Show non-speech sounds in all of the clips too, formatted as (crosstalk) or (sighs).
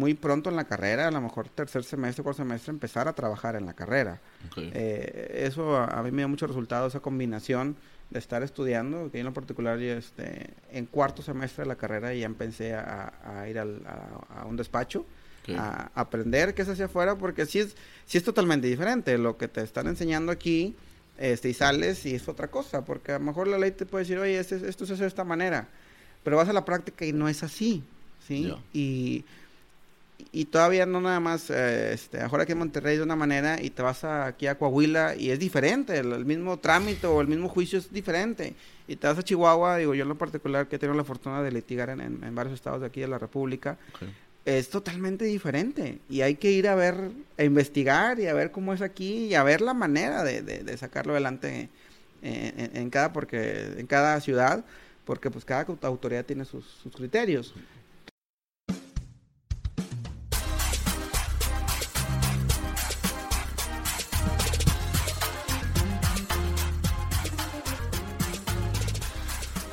muy pronto en la carrera, a lo mejor tercer semestre, cuarto semestre, empezar a trabajar en la carrera. Eh, eso a, mí me dio mucho resultado, esa combinación de estar estudiando, que yo en lo particular este, en cuarto semestre de la carrera ya empecé a, ir a, un despacho. A aprender qué se hace afuera, porque sí es, sí es totalmente diferente. Lo que te están enseñando aquí, este, y sales y es otra cosa, porque a lo mejor la ley te puede decir, oye, este, esto se hace de esta manera, pero vas a la práctica y no es así, ¿sí? Y, y todavía no nada más, eh, este, ahora aquí en Monterrey de una manera y te vas aquí a Coahuila y es diferente, el, mismo trámite o el mismo juicio es diferente. Y te vas a Chihuahua, digo yo en lo particular que he tenido la fortuna de litigar en, en, varios estados de aquí de la República, es totalmente diferente. Y hay que ir a ver, a investigar y a ver cómo es aquí y a ver la manera de, de, sacarlo adelante en, en, cada, porque, en cada ciudad, porque pues cada autoridad tiene sus, sus criterios.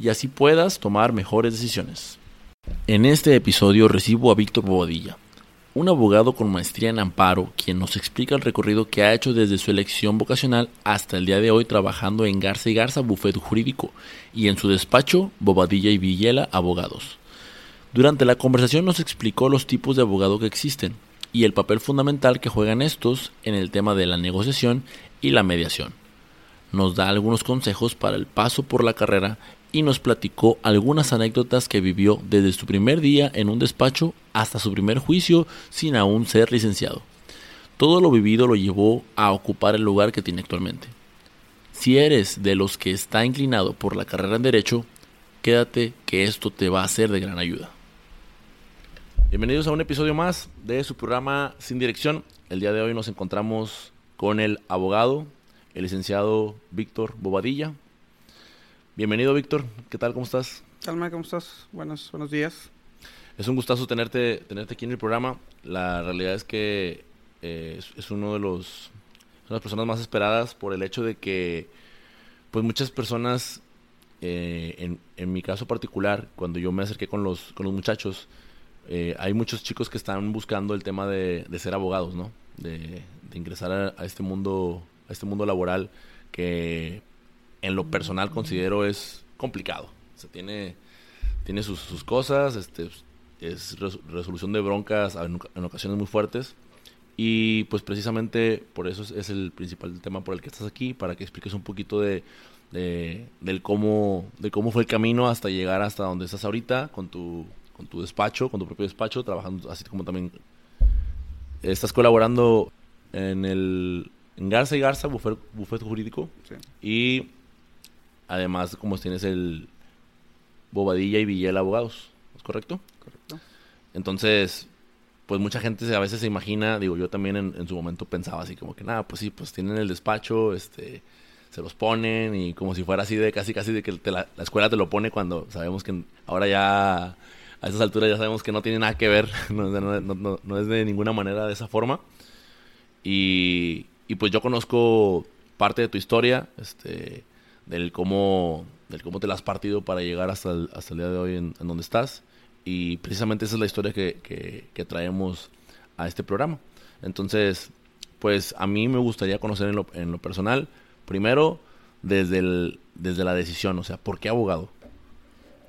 y así puedas tomar mejores decisiones. En este episodio recibo a Víctor Bobadilla, un abogado con maestría en amparo, quien nos explica el recorrido que ha hecho desde su elección vocacional hasta el día de hoy trabajando en Garza y Garza Bufet Jurídico y en su despacho Bobadilla y Villela Abogados. Durante la conversación nos explicó los tipos de abogado que existen y el papel fundamental que juegan estos en el tema de la negociación y la mediación. Nos da algunos consejos para el paso por la carrera y nos platicó algunas anécdotas que vivió desde su primer día en un despacho hasta su primer juicio sin aún ser licenciado. Todo lo vivido lo llevó a ocupar el lugar que tiene actualmente. Si eres de los que está inclinado por la carrera en Derecho, quédate que esto te va a ser de gran ayuda. Bienvenidos a un episodio más de su programa Sin Dirección. El día de hoy nos encontramos con el abogado, el licenciado Víctor Bobadilla, Bienvenido, Víctor. ¿Qué tal? ¿Cómo estás? Calma, ¿cómo estás? Buenos, buenos días. Es un gustazo tenerte, tenerte aquí en el programa. La realidad es que eh, es, uno de los de las personas más esperadas por el hecho de que, pues muchas personas, eh, en, en, mi caso particular, cuando yo me acerqué con los, con los muchachos, eh, hay muchos chicos que están buscando el tema de, de ser abogados, ¿no? De, de ingresar a, a, este mundo, a este mundo laboral que en lo personal considero es complicado. O sea, tiene, tiene sus, sus cosas, este, es resolución de broncas en, ocasiones muy fuertes. Y pues precisamente por eso es, el principal tema por el que estás aquí, para que expliques un poquito de, del cómo, de cómo fue el camino hasta llegar hasta donde estás ahorita, con tu, con tu despacho, con tu propio despacho, trabajando así como también estás colaborando en el en Garza y Garza, bufete, jurídico. Y Además, como tienes el Bobadilla y Villela Abogados, ¿es correcto? Correcto. Entonces, pues mucha gente a veces se imagina, digo, yo también en, su momento pensaba así como que, nada, pues sí, pues tienen el despacho, este, se los ponen y como si fuera así de casi, casi de que la, escuela te lo pone cuando sabemos que ahora ya a esas alturas ya sabemos que no tiene nada que ver, (laughs) no, es de ninguna manera de esa forma. Y, y pues yo conozco parte de tu historia, este, del cómo, del cómo te la has partido para llegar hasta el, hasta el día de hoy en, donde estás. Y precisamente esa es la historia que, que, traemos a este programa. Entonces, pues a mí me gustaría conocer en lo, en lo personal, primero, desde, el, desde la decisión, o sea, ¿por qué abogado?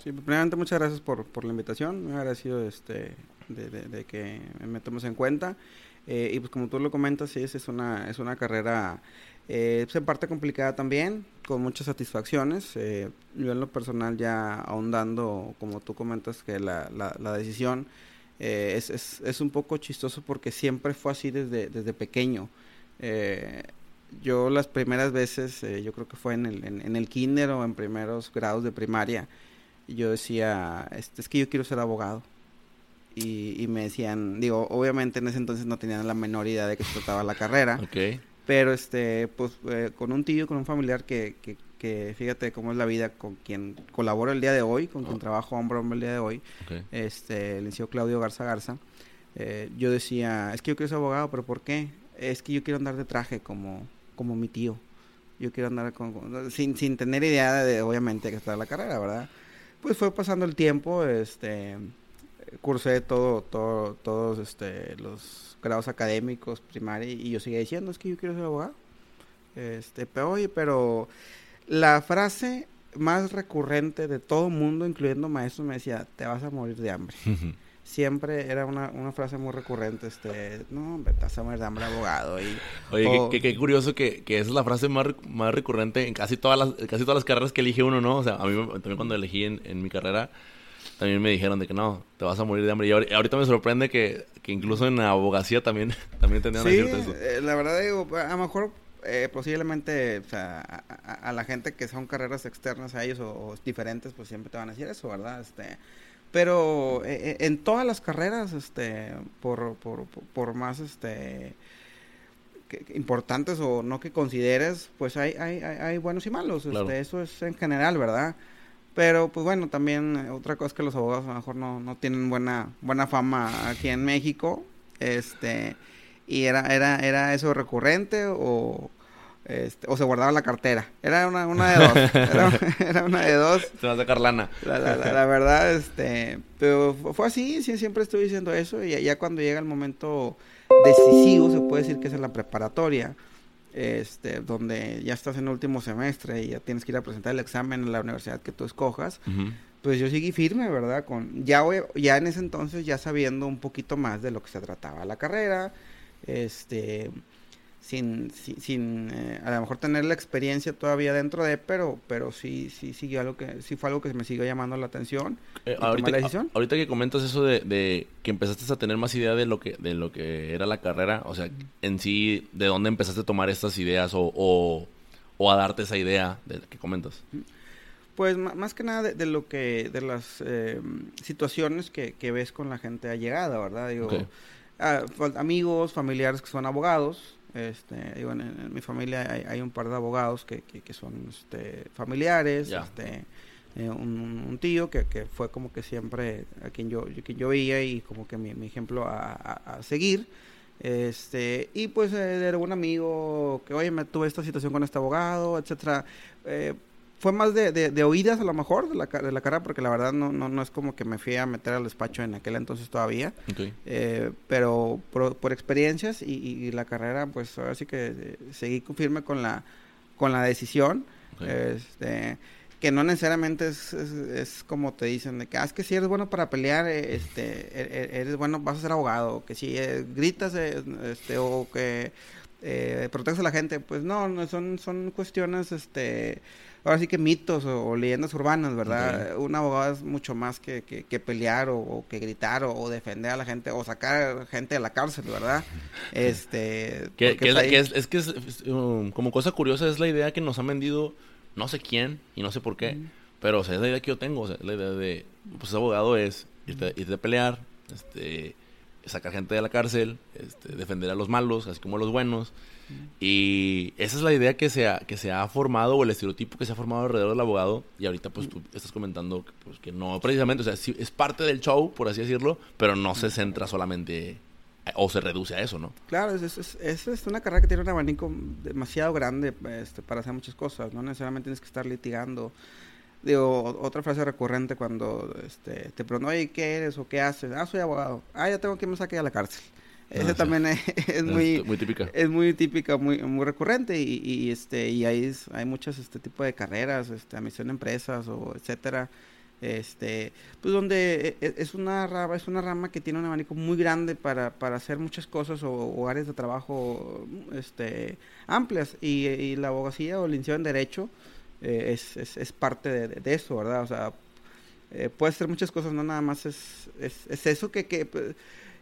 Sí, primeramente muchas gracias por, por la invitación, me agradecido este, de, de, que me tomes en cuenta. Eh, y pues como tú lo comentas, sí, es una, es una carrera eh, en parte complicada también, con muchas satisfacciones. Eh, yo en lo personal ya ahondando, como tú comentas, que la, la, decisión eh, es, es, es, un poco chistoso porque siempre fue así desde, desde pequeño. Eh, yo las primeras veces, yo creo que fue en el, en, el kinder o en primeros grados de primaria, yo decía, este, es que yo quiero ser abogado. y, me decían, digo, obviamente en ese entonces no tenían la menor idea de que se trataba la carrera. Pero este, pues eh, con un tío, con un familiar que, que, fíjate cómo es la vida con quien colaboro el día de hoy, con quien oh. trabajo hombro a hombro el día de hoy, este, el licenciado Claudio Garza Garza, eh, yo decía, es que yo quiero ser abogado, pero ¿por qué? Es que yo quiero andar de traje como, como mi tío. Yo quiero andar con, sin, sin tener idea de, obviamente, que está la carrera, ¿verdad? Pues fue pasando el tiempo, este, cursé todo, todo, todos este, los grados académicos, primaria, y yo seguía diciendo, es que yo quiero ser abogado. Este, pero oye, pero la frase más recurrente de todo mundo, incluyendo maestros, me decía, te vas a morir de hambre. Siempre era una, una, frase muy recurrente, este, no, hombre, te vas a morir de hambre abogado. Y, Oye, qué, curioso que, que, esa es la frase más, más recurrente en casi todas, las, casi todas las carreras que elige uno, ¿no? O sea, a mí también cuando elegí en, en mi carrera, también me dijeron de que no, te vas a morir de hambre. Y ahorita me sorprende que, que incluso en la abogacía también, (laughs) también tenían sí, eso. Eh, la verdad digo, a lo mejor eh, posiblemente, o sea, a, la gente que son carreras externas a ellos o, diferentes, pues siempre te van a decir eso, ¿verdad? Este, pero eh, en todas las carreras, este, por, por, por más, este, importantes o no que consideres, pues hay, hay, hay, buenos y malos. Este, eso es en general, ¿verdad? Pero pues bueno, también eh, otra cosa es que los abogados a lo mejor no, no tienen buena, buena fama aquí en México. Este, y era, era, era eso recurrente o, este, o se guardaba la cartera. Era una, una de dos. (laughs) Era, una de dos. Se va a sacar lana. La, la, verdad, este, pero fue así, siempre estoy diciendo eso. Y ya cuando llega el momento decisivo, se puede decir que es en la preparatoria este, donde ya estás en el último semestre y ya tienes que ir a presentar el examen en la universidad que tú escojas, pues yo seguí firme, ¿verdad? Con, ya, ya en ese entonces, ya sabiendo un poquito más de lo que se trataba la carrera, este, sin, sin, eh, a lo mejor tener la experiencia todavía dentro de, pero, pero sí, sí, sí, algo que, sí fue algo que me siguió llamando la atención. Eh, ahorita, ahorita que comentas eso de, que empezaste a tener más idea de lo que, de lo que era la carrera, o sea, en sí, ¿de dónde empezaste a tomar estas ideas o, o, a darte esa idea de que comentas? Pues más que nada de, lo que, de las eh, situaciones que, que, ves con la gente allegada, ¿verdad? Digo, ah, amigos, familiares que son abogados, este, digo, en, mi familia hay, un par de abogados que, que, son este, familiares, este, eh, un, tío que, que, fue como que siempre a quien yo, quien yo veía y como que mi, ejemplo a, seguir. Este, y pues eh, era un amigo que, oye, me tuve esta situación con este abogado, etcétera. Eh, fue más de, de, oídas a lo mejor de la, de la cara, porque la verdad no, no, no es como que me fui a meter al despacho en aquel entonces todavía. Eh, pero por, experiencias y, la carrera, pues ahora sí que eh, seguí firme con la, con la decisión. Este, que no necesariamente es, es, como te dicen, de que, ah, es que si eres bueno para pelear, eh, este, e, e, eres bueno, vas a ser abogado, que si gritas, este, o que eh, proteges a la gente, pues no, no son, son cuestiones, este, ahora sí que mitos o, leyendas urbanas, ¿verdad? Un abogado es mucho más que, que, pelear o, que gritar o, defender a la gente o sacar gente de la cárcel, ¿verdad? (laughs) Este... Que, es, que es, um, como cosa curiosa es la idea que nos han vendido no sé quién y no sé por qué, pero o sea, es la idea que yo tengo, sea, la idea de, pues abogado es irte, irte a pelear, este sacar gente de la cárcel, este, defender a los malos, así como a los buenos. Y esa es la idea que se, ha, que se ha formado, o el estereotipo que se ha formado alrededor del abogado. Y ahorita, pues tú estás comentando que, pues, que no, precisamente, o sea, sí, es parte del show, por así decirlo, pero no se centra solamente o se reduce a eso, ¿no? Claro, es, es, es, es, una carrera que tiene un abanico demasiado grande este, para hacer muchas cosas. No necesariamente tienes que estar litigando Digo, otra frase recurrente cuando este, te preguntan, oye, ¿qué eres o qué haces? Ah, soy abogado. Ah, ya tengo que me saque a la cárcel. Ah, Ese también es, (laughs) muy, muy típica. Es muy típica, muy, muy recurrente y, y este y hay, hay muchas este tipo de carreras, este, admisión de empresas o etcétera. Este, pues donde e, e, es una rama, es una rama que tiene un abanico muy grande para, para hacer muchas cosas o, áreas de trabajo este amplias y, y la abogacía o el licenciado en derecho eh, es, es, es, parte de, eso, ¿verdad? O sea, eh, puede ser muchas cosas, no nada más es, es, eso que, que,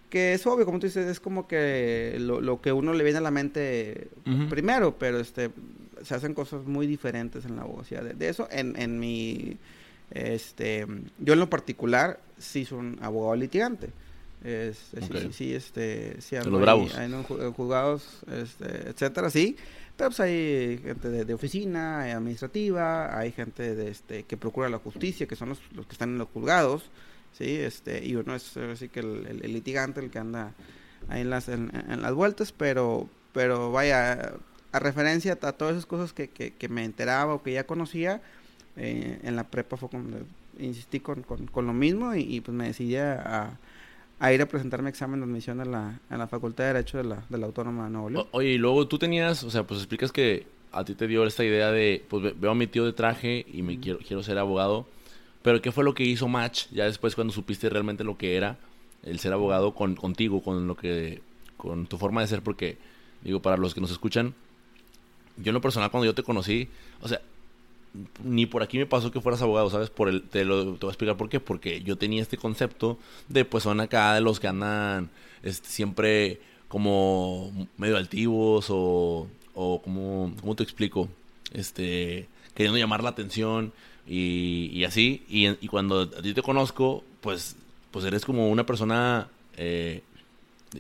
que, es obvio, como tú dices, es como que lo, lo que uno le viene a la mente primero, pero este se hacen cosas muy diferentes en la abogacía. De, eso, en, en mi, este, yo en lo particular, sí soy un abogado litigante. Este, sí, sí, este, sí, los bravos. Hay, juzgados, este, etcétera, sí. Pero pues hay gente de, oficina, administrativa, hay gente de, este, que procura la justicia, que son los, que están en los juzgados, sí, este, y uno es así que el, litigante, el que anda ahí en las, en, las vueltas, pero, pero vaya, a referencia a todas esas cosas que, que, me enteraba o que ya conocía, eh, en la prepa fue cuando insistí con, con, lo mismo y, pues me decidí a, a, ir a presentarme examen de admisión en la, en la Facultad de Derecho de la, de la Autónoma de Nuevo León. oye, y luego tú tenías, o sea, pues explicas que a ti te dio esta idea de, pues veo a mi tío de traje y me quiero, quiero ser abogado, pero ¿qué fue lo que hizo match ya después cuando supiste realmente lo que era el ser abogado con, contigo, con lo que, con tu forma de ser? Porque, digo, para los que nos escuchan, yo en lo personal cuando yo te conocí, o sea, ni por aquí me pasó que fueras abogado, ¿sabes? Por el, te, lo, te voy a explicar por qué. Porque yo tenía este concepto de, pues, son acá de los que andan este, siempre como medio altivos o, o como, ¿cómo te explico? Este, queriendo llamar la atención y, y así. Y, y, cuando a ti te conozco, pues, pues eres como una persona, eh,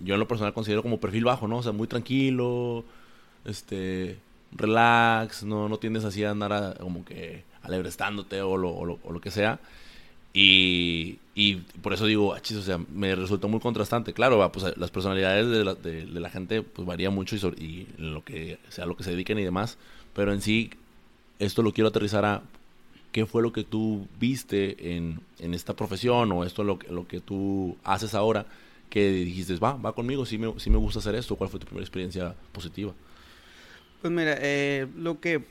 yo en lo personal considero como perfil bajo, ¿no? O sea, muy tranquilo, este relax, no, no tiendes así a andar como que alebrestándote o lo, o lo, que sea. Y, y, por eso digo, achis, o sea, me resultó muy contrastante. Claro, pues las personalidades de la, gente pues varían mucho y, y, lo que sea lo que se dediquen y demás, pero en sí esto lo quiero aterrizar a qué fue lo que tú viste en, en esta profesión o esto lo, lo que tú haces ahora que dijiste, va, va conmigo, sí me, sí me gusta hacer esto, cuál fue tu primera experiencia positiva. Pues mira, eh, lo que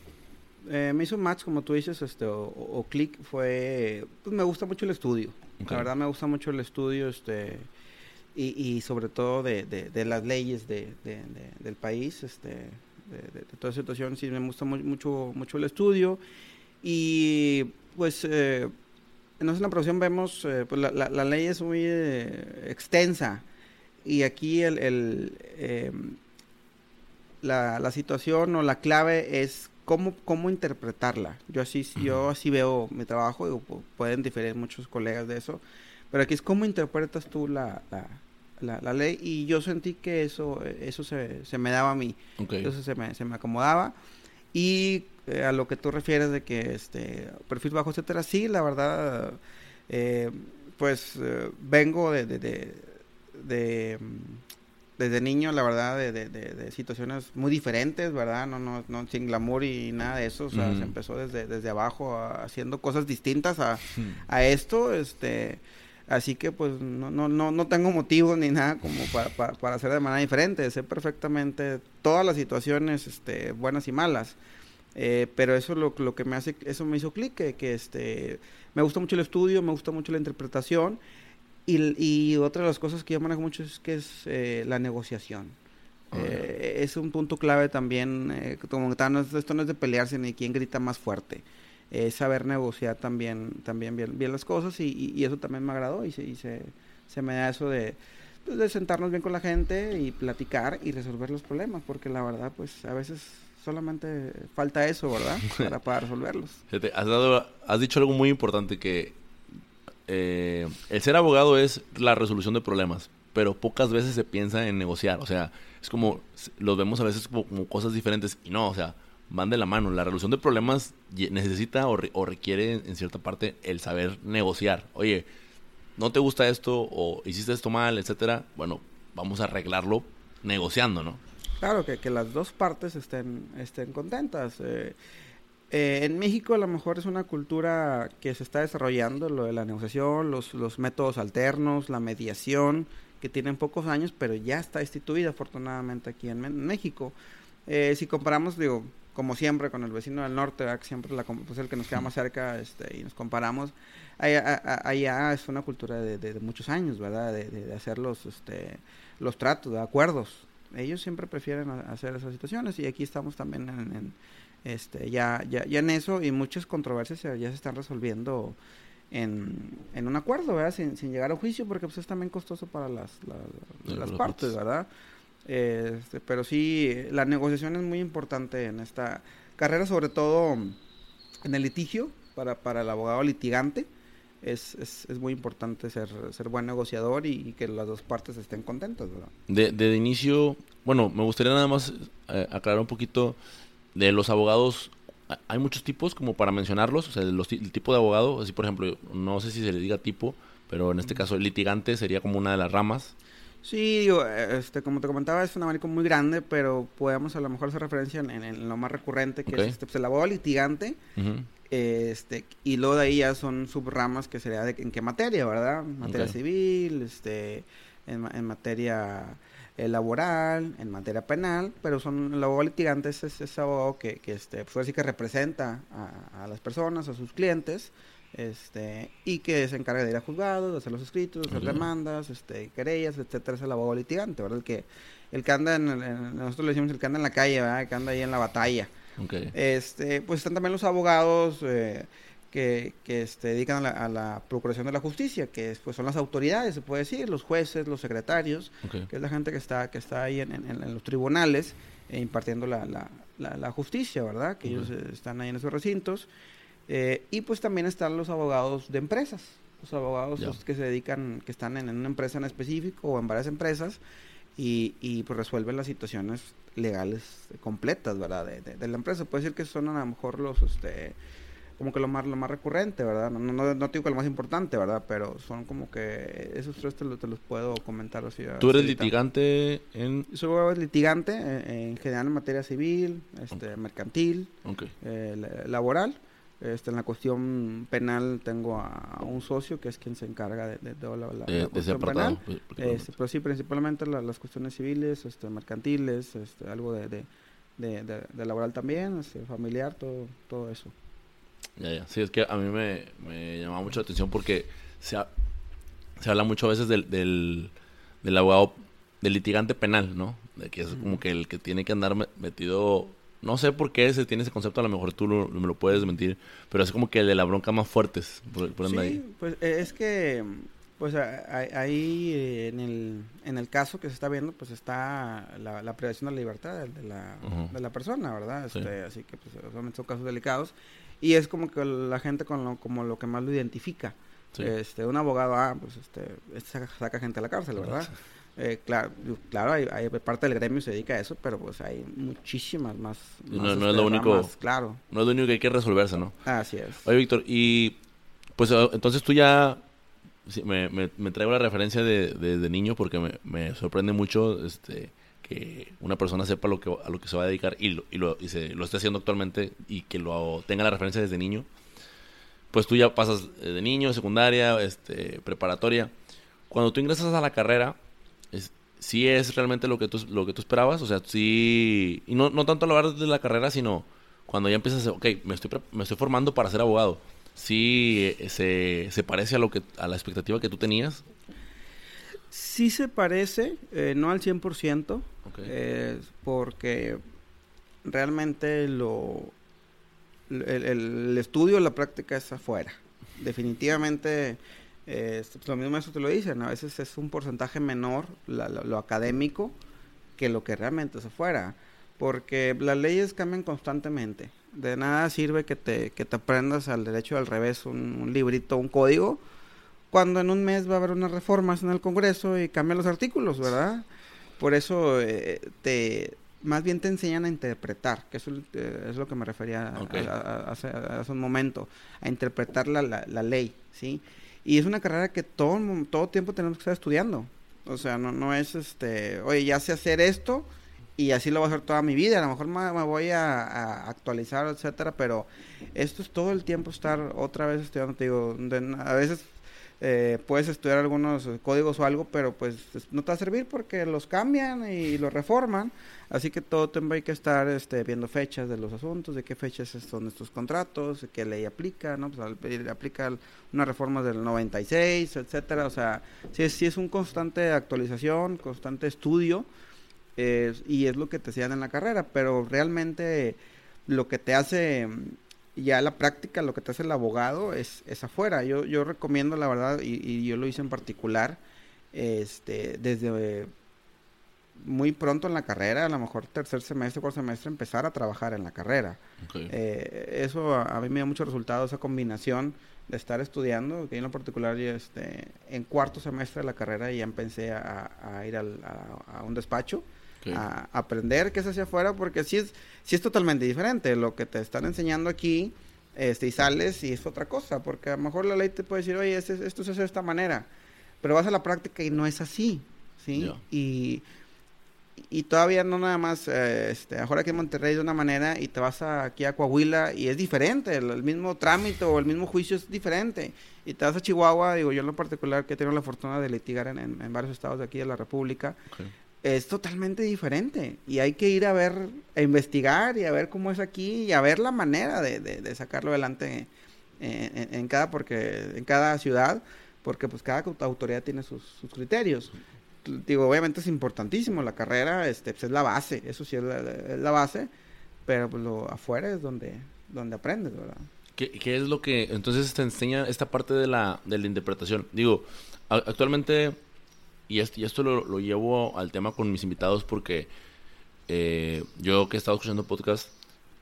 eh, me hizo match, como tú dices, este, o, click, fue, pues me gusta mucho el estudio. La verdad me gusta mucho el estudio, este, y, sobre todo de, de, las leyes de, del país, este, de, toda situación, sí me gusta mucho, mucho el estudio. Y pues, eh, en la profesión vemos, eh, pues la, la, ley es muy extensa. Y aquí el, el la, la, situación o la clave es cómo, cómo interpretarla. Yo así, yo así veo mi trabajo, y pueden diferir muchos colegas de eso, pero aquí es cómo interpretas tú la, la, la, ley y yo sentí que eso, eso se, se me daba a mí, entonces se me, se me acomodaba. Y eh, a lo que tú refieres de que este perfil bajo, etcétera, sí, la verdad, eh, pues eh, vengo de, de, de desde niño, la verdad, de, de, de, situaciones muy diferentes, ¿verdad? No, no, no, sin glamour y nada de eso. O sea, se empezó desde, desde abajo haciendo cosas distintas a, a, esto, este... Así que pues no, no, no, no tengo motivo ni nada como para, para, hacer de manera diferente. Sé perfectamente todas las situaciones, este, buenas y malas. Eh, pero eso lo, lo que me hace, eso me hizo clic, que, que este, me gusta mucho el estudio, me gusta mucho la interpretación y, otra de las cosas que yo manejo mucho es que es eh, la negociación. Eh, es un punto clave también, eh, como no esto no es de pelearse ni quién grita más fuerte. Es saber negociar también, también bien, bien las cosas y, y, eso también me agradó y, se, y se, se, me da eso de, pues, de sentarnos bien con la gente y platicar y resolver los problemas, porque la verdad, pues a veces solamente falta eso, ¿verdad? (laughs) Para, para resolverlos. Has, dado, has dicho algo muy importante que eh, el ser abogado es la resolución de problemas, pero pocas veces se piensa en negociar. O sea, es como, lo vemos a veces como, cosas diferentes y no, o sea, van de la mano. La resolución de problemas necesita o, requiere en cierta parte el saber negociar. Oye, no te gusta esto o hiciste esto mal, etcétera. Bueno, vamos a arreglarlo negociando, ¿no? Claro, que, que las dos partes estén, estén contentas. Eh, eh, en México a lo mejor es una cultura que se está desarrollando, lo de la negociación, los, los métodos alternos, la mediación, que tienen pocos años, pero ya está instituida afortunadamente aquí en, México. Eh, si comparamos, digo, como siempre con el vecino del norte, que siempre la, pues el que nos queda más cerca este, y nos comparamos, allá, es una cultura de, muchos años, ¿verdad? De, hacer los, este, los tratos, de acuerdos. Ellos siempre prefieren hacer esas situaciones y aquí estamos también en este, ya, ya, ya en eso y muchas controversias ya se están resolviendo en, en un acuerdo, ¿verdad? Sin, sin, llegar a juicio, porque pues es también costoso para las, las partes, ¿verdad? Este, pero sí, la negociación es muy importante en esta carrera, sobre todo en el litigio, para, para el abogado litigante. es, es, es, muy importante ser, ser buen negociador y, que las dos partes estén contentas, ¿verdad? De, de inicio, bueno, me gustaría nada más eh, aclarar un poquito de los abogados. Hay muchos tipos como para mencionarlos, o sea, los, el tipo de abogado, así por ejemplo, no sé si se le diga tipo, pero en este caso el litigante sería como una de las ramas. Sí, digo, este, como te comentaba, es un abanico muy grande, pero podemos a lo mejor hacer referencia en, lo más recurrente, que es este, pues, el abogado litigante, este, y luego de ahí ya son subramas que sería de en qué materia, ¿verdad? Materia civil, este, en, materia eh, laboral, en materia penal, pero son el abogado litigante es ese abogado que, que este, pues así que representa a, a las personas, a sus clientes, este y que se encarga de ir a juzgados, de hacer los escritos, de hacer demandas, este, querellas, etcétera, es el abogado litigante, ¿verdad? El que, el que anda en, nosotros le decimos el que anda en la calle, ¿verdad? El que anda ahí en la batalla. Este, pues están también los abogados eh, que, que este, dedican a la, procuración de la justicia, que pues son las autoridades, se puede decir, los jueces, los secretarios, que es la gente que está, que está ahí en, los tribunales eh, impartiendo la, la, la, justicia, ¿verdad? Que ellos eh, están ahí en esos recintos. Eh, y pues también están los abogados de empresas, los abogados que se dedican, que están en, una empresa en específico o en varias empresas y, y pues resuelven las situaciones legales completas, ¿verdad? De, la empresa. Puede decir que son a lo mejor los, este, como que lo más, lo más recurrente, ¿verdad? No, no, no digo que lo más importante, ¿verdad? Pero son como que esos tres te, te los puedo comentar así. ¿Tú eres litigante en...? Soy litigante en, general en materia civil, este, mercantil, eh, laboral este, en la cuestión penal tengo a, un socio que es quien se encarga de, de, la, cuestión penal. Pues, este, pero sí, principalmente las cuestiones civiles, este, mercantiles, este, algo de, de, laboral también, este, familiar, todo, todo eso. Ya, ya. Sí, es que a mí me, me llama mucho la atención porque se, se habla mucho a veces del, del, del abogado, del litigante penal, ¿no? De que es como que el que tiene que andar metido no sé por qué se tiene ese concepto, a lo mejor tú me lo puedes mentir, pero es como que el de la bronca más fuertes. Por, sí, pues eh, es que, pues ahí eh, en el, en el caso que se está viendo, pues está la, la privación de la libertad de la, de la persona, ¿verdad? Este, Así que, pues, obviamente son casos delicados. Y es como que la gente con lo, como lo que más lo identifica. Este, un abogado, ah, pues este, este saca, gente a la cárcel, ¿verdad? Eh, claro, claro hay, parte del gremio se dedica a eso, pero pues hay muchísimas más. no, es lo único. claro. No es lo único que hay que resolverse, ¿no? Así es. Oye, Víctor, y pues ah, entonces tú ya me, me, traigo la referencia de, de, niño porque me, sorprende mucho este que una persona sepa lo que, a lo que se va a dedicar y lo, y lo, y se, lo esté haciendo actualmente y que lo tenga la referencia desde niño. Pues tú ya pasas de niño, secundaria, este, preparatoria. Cuando tú ingresas a la carrera, es, sí es realmente lo que tú, lo que tú esperabas, o sea, sí, y no, no tanto a hablar de la carrera, sino cuando ya empiezas ok, me estoy, me estoy formando para ser abogado, sí eh, se, se parece a, lo que, a la expectativa que tú tenías. Sí se parece, eh, no al 100%, eh, porque realmente lo, el, el, estudio, la práctica es afuera. Definitivamente eh, lo mismo eso te lo dicen, a veces es un porcentaje menor lo, académico que lo que realmente se fuera, porque las leyes cambian constantemente. De nada sirve que te, que te aprendas al derecho al revés un, librito, un código, cuando en un mes va a haber unas reformas en el Congreso y cambian los artículos, ¿verdad? Por eso eh, te más bien te enseñan a interpretar, que eso eh, es lo que me refería hace, un momento, a interpretar la, la, la ley, ¿sí? Y es una carrera que todo, todo tiempo tenemos que estar estudiando. O sea, no, no es este, oye, ya sé hacer esto y así lo voy a hacer toda mi vida. A lo mejor me, voy a, actualizar, etcétera, pero esto es todo el tiempo estar otra vez estudiando. Te digo, a veces eh, puedes estudiar algunos códigos o algo, pero pues no te va a servir porque los cambian y los reforman. Así que todo tiempo hay que estar este, viendo fechas de los asuntos, de qué fechas son estos contratos, qué ley aplica, ¿no? Pues aplica una reforma del 96, etcétera. O sea, sí, sí es un constante actualización, constante estudio, y es lo que te enseñan en la carrera, pero realmente lo que te hace ya la práctica, lo que te hace el abogado es, es afuera. Yo, yo recomiendo, la verdad, y, yo lo hice en particular, este, desde muy pronto en la carrera, a lo mejor tercer semestre, cuarto semestre, empezar a trabajar en la carrera. Eh, eso a, mí me da mucho resultado, esa combinación de estar estudiando, que en lo particular yo este, en cuarto semestre de la carrera ya empecé a, ir al, a, un despacho a aprender qué se hace afuera, porque sí es, sí es totalmente diferente lo que te están enseñando aquí, este, y sales y es otra cosa, porque a lo mejor la ley te puede decir, oye, esto se hace de esta manera, pero vas a la práctica y no es así, ¿sí? Y y todavía no nada más, eh, este, ahora aquí en Monterrey de una manera y te vas aquí a Coahuila y es diferente, el, mismo trámite o el mismo juicio es diferente. Y te vas a Chihuahua, digo yo en lo particular que he tenido la fortuna de litigar en, varios estados de aquí de la República, es totalmente diferente. Y hay que ir a ver, a investigar y a ver cómo es aquí y a ver la manera de, de, sacarlo adelante en, en, cada, porque, en cada ciudad, porque pues cada autoridad tiene sus, sus criterios digo, obviamente es importantísimo la carrera, este, pues es la base, eso sí es la, base, pero pues lo afuera es donde, donde aprendes, ¿verdad? ¿Qué, ¿Qué, es lo que entonces te enseña esta parte de la, de la interpretación? Digo, actualmente, y esto, y esto lo, llevo al tema con mis invitados porque eh, yo que he estado escuchando podcast,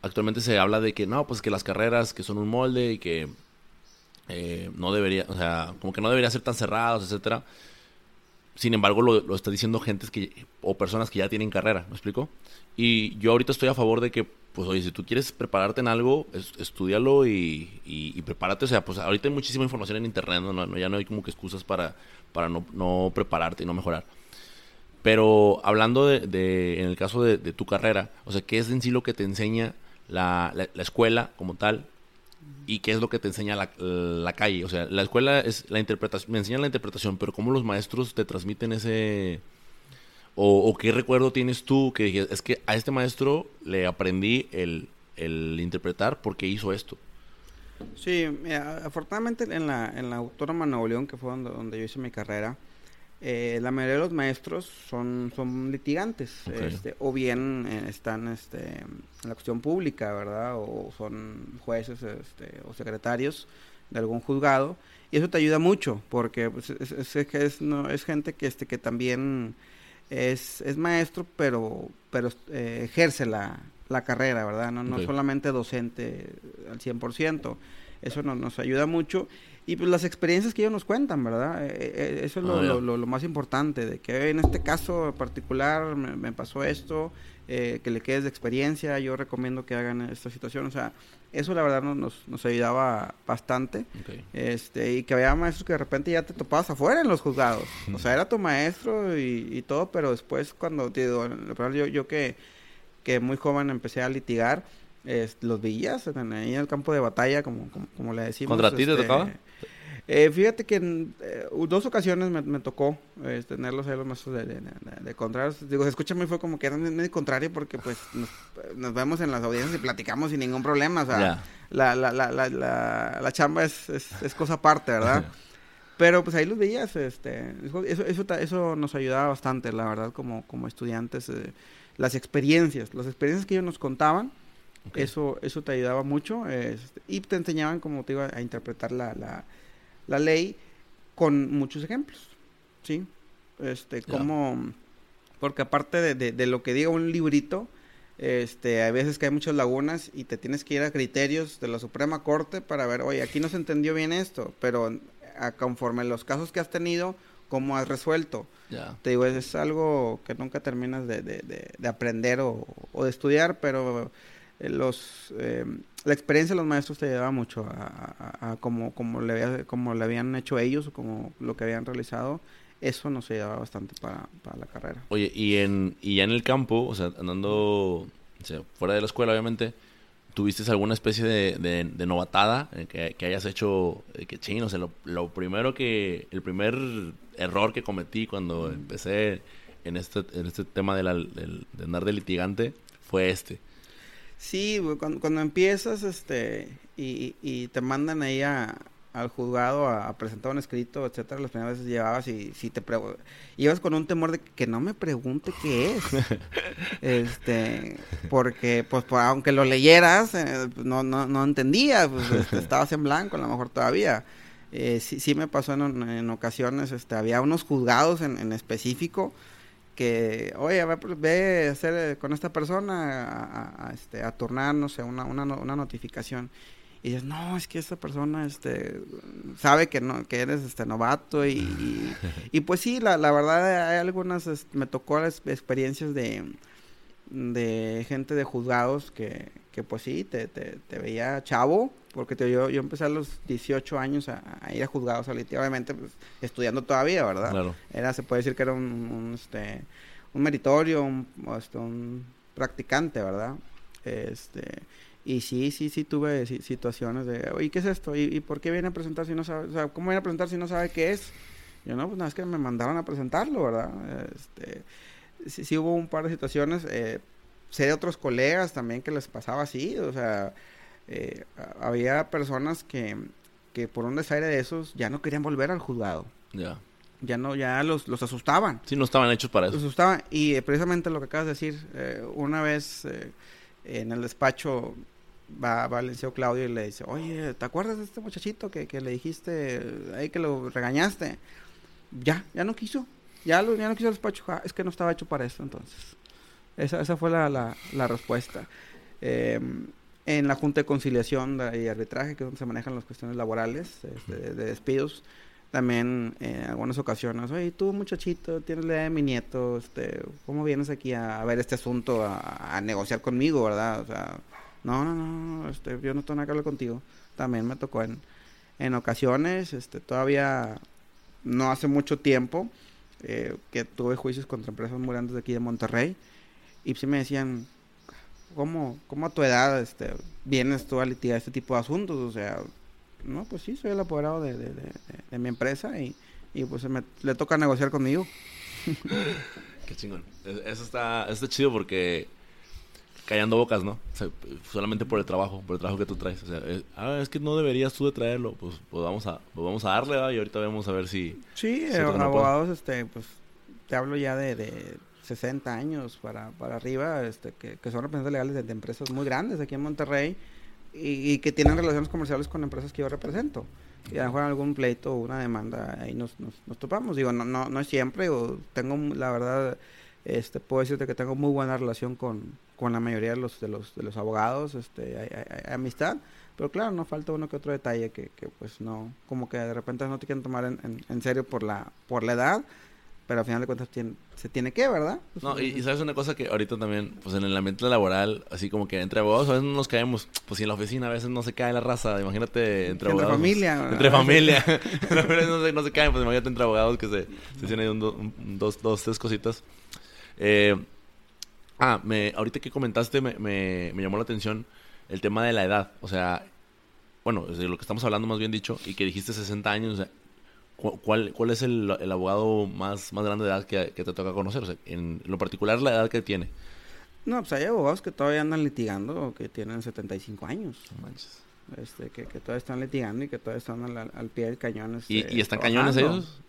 actualmente se habla de que no, pues que las carreras que son un molde y que eh, no debería, o sea, como que no debería ser tan cerrados, etcétera. Sin embargo, lo, lo está diciendo gentes que, o personas que ya tienen carrera, ¿me explico? Y yo ahorita estoy a favor de que, pues oye, si tú quieres prepararte en algo, estudialo y, prepárate. O sea, pues ahorita hay muchísima información en internet, ¿no? ya no hay como que excusas para, para no, no prepararte y no mejorar. Pero hablando de, en el caso de, tu carrera, o sea, ¿qué es en sí lo que te enseña la, la escuela como tal y qué es lo que te enseña la, calle. O sea, la escuela es la interpretación, me enseñan la interpretación, pero cómo los maestros te transmiten ese... O, qué recuerdo tienes tú que es que a este maestro le aprendí el, el interpretar porque hizo esto. Sí, afortunadamente en la, en la Autónoma Nuevo León, que fue donde, donde yo hice mi carrera, eh, la mayoría de los maestros son, son litigantes, este, o bien eh, están este, en la cuestión pública, ¿verdad? O son jueces este, o secretarios de algún juzgado. Y eso te ayuda mucho, porque pues, es, es, es, no, es gente que, este, que también es, es maestro, pero, pero eh, ejerce la, la carrera, ¿verdad? No, no solamente docente al 100%. Eso nos ayuda mucho. Y pues las experiencias que ellos nos cuentan, ¿verdad? Eh, eh, eh, eso es ah, lo, lo, más importante, de que en este caso particular me, pasó esto, que le quedes de experiencia, yo recomiendo que hagan esta situación, o sea, eso la verdad nos, nos ayudaba bastante, este y que había maestros que de repente ya te topabas afuera en los juzgados, o sea, era tu maestro y, todo, pero después cuando, te digo, yo, yo que, que muy joven empecé a litigar, los en, ahí en el campo de batalla, como, como, le decimos. ¿Contra ti te este, tocaba? Eh, fíjate que en eh, dos ocasiones me, tocó eh, tenerlos ahí los maestros de, de, de, Digo, se escucha muy fue como que eran medio contrario porque pues (sighs) nos, vemos en las audiencias y platicamos sin ningún problema. O sea, la, la, la, la, la, chamba es, es, cosa aparte, ¿verdad? (laughs) Pero pues ahí los veías, este, eso, eso, eso nos ayudaba bastante, la verdad, como, como estudiantes. Las experiencias, las experiencias que ellos nos contaban, eso, eso te ayudaba mucho este, y te enseñaban, como te digo, a interpretar la, la, la ley con muchos ejemplos, ¿sí? Este, como, porque aparte de, de, lo que diga un librito, este, hay veces que hay muchas lagunas y te tienes que ir a criterios de la Suprema Corte para ver, oye, aquí no se entendió bien esto, pero a, conforme los casos que has tenido, ¿cómo has resuelto? Te digo, es, algo que nunca terminas de, de, de aprender o, o, de estudiar, pero eh, los eh, la experiencia de los maestros te llevaba mucho a, como, como, le, como le habían hecho ellos o como lo que habían realizado. Eso nos ayudaba bastante para, para la carrera. Oye, y, en, y ya en el campo, o sea, andando fuera de la escuela, obviamente, ¿tuviste alguna especie de, de, novatada que, hayas hecho? que ching, o sea, lo, primero que, el primer error que cometí cuando empecé en este, en este tema de, la, de andar de litigante fue este. Sí, cuando, cuando empiezas este y, y te mandan ahí a, al juzgado a, presentar un escrito, etcétera, las primeras veces llevabas y si te ibas con un temor de que no me pregunte qué es. (laughs) este, porque pues aunque lo leyeras, eh, pues, no, no, no entendías, pues este, estabas en blanco a lo mejor todavía. Eh, sí, sí me pasó en, en ocasiones, este, había unos juzgados en, en específico que, oye, ve, ve a hacer eh, con esta persona a, a, este, a turnar, no sé, una, una, una notificación. y dices, no, es que esta persona este, sabe que no que eres este novato y, y, (laughs) pues sí, la, la, verdad hay algunas, me tocó las experiencias de, de gente de juzgados que, que pues sí, te, te, te veía chavo, porque te, yo, yo empecé a los 18 años a, ir a juzgados, obviamente pues, estudiando todavía, ¿verdad? Claro. Era, se puede decir que era un, un este, un meritorio, un, este, un practicante, ¿verdad? Este, y sí, sí, sí tuve situaciones de, oye, ¿qué es esto? ¿Y, por qué viene a presentar si no sabe? O sea, ¿cómo viene a presentar si no sabe qué es? Yo, no, pues nada, es que me mandaron a presentarlo, ¿verdad? Este, sí, sí hubo un par de situaciones. Eh, sé de otros colegas también que les pasaba así, o sea, eh, había personas que, que por un desaire de esos ya no querían volver al juzgado. Ya. Ya no, ya los, los asustaban. Sí, no estaban hechos para eso. Los asustaban. Y eh, precisamente lo que acabas de decir, una vez en el despacho va, va el liceo Claudio y le dice, oye, ¿te acuerdas de este muchachito que, que le dijiste ahí que lo regañaste? Ya, ya no quiso. Ya, lo, ya no quiso el despacho. Ah, es que no estaba hecho para eso entonces. Esa, esa fue la, la, respuesta. Em, en la Junta de Conciliación y Arbitraje, que es donde se manejan las cuestiones laborales, este, de, despidos, también en algunas ocasiones, oye, tú muchachito, tienes la edad de mi nieto, este, ¿cómo vienes aquí a, ver este asunto, a, negociar conmigo, verdad? O sea, no, no, no, este, yo no tengo nada que hablar contigo. También me tocó en, en ocasiones, este, todavía no hace mucho tiempo, eh, que tuve juicios contra empresas muy de aquí de Monterrey, y sí me decían, ¿cómo, cómo a tu edad este, vienes tú a litigar este tipo de asuntos? O sea, no, pues sí, soy el apoderado de, de, de, mi empresa y, y pues me, le toca negociar conmigo. (laughs) Qué chingón. Eso está, eso está chido porque callando bocas, ¿no? solamente por el trabajo, por el trabajo que tú traes. O sea, es, ah, es que no deberías tú de traerlo. Pues, pues vamos a pues vamos a darle, ¿va? Y ahorita vamos a ver si... Sí, eh, abogados, este, pues, te hablo ya de, de 60 años para, para arriba, este, que, que son representantes legales de, empresas muy grandes aquí en Monterrey y, que tienen relaciones comerciales con empresas que yo represento. Y a lo mejor algún pleito o una demanda ahí nos, nos, nos topamos. Digo, no, no, no es siempre, o tengo la verdad este, puedo decirte que tengo muy buena relación con, con la mayoría de los, de los, de los abogados, este, hay, amistad, pero claro, no falta uno que otro detalle que, que pues no, como que de repente no te quieren tomar en, en, serio por la, por la edad, pero al final de cuentas se tiene que, ¿verdad? Pues, no, y, sabes una cosa que ahorita también, pues en el ambiente laboral, así como que entre abogados a veces no nos caemos, pues si en la oficina a veces no se cae la raza, imagínate entre abogados. Entre familia. (laughs) (laughs) entre familia. no, se, no se caen, pues imagínate entre abogados que se, se tienen un, dos, dos, tres cositas. Eh, ah, me, ahorita que comentaste me, me, llamó la atención el tema de la edad. O sea, bueno, de lo que estamos hablando más bien dicho, y que dijiste 60 años, ¿cuál, cuál es el, abogado más, más grande de edad que, te toca conocer? O sea, en lo particular, la edad que tiene. No, pues hay abogados que todavía andan litigando, que tienen 75 años. manches. Este, que, que todavía están litigando y que todavía están al, pie del cañón. ¿Y, este, ¿Y, están cañones ellos?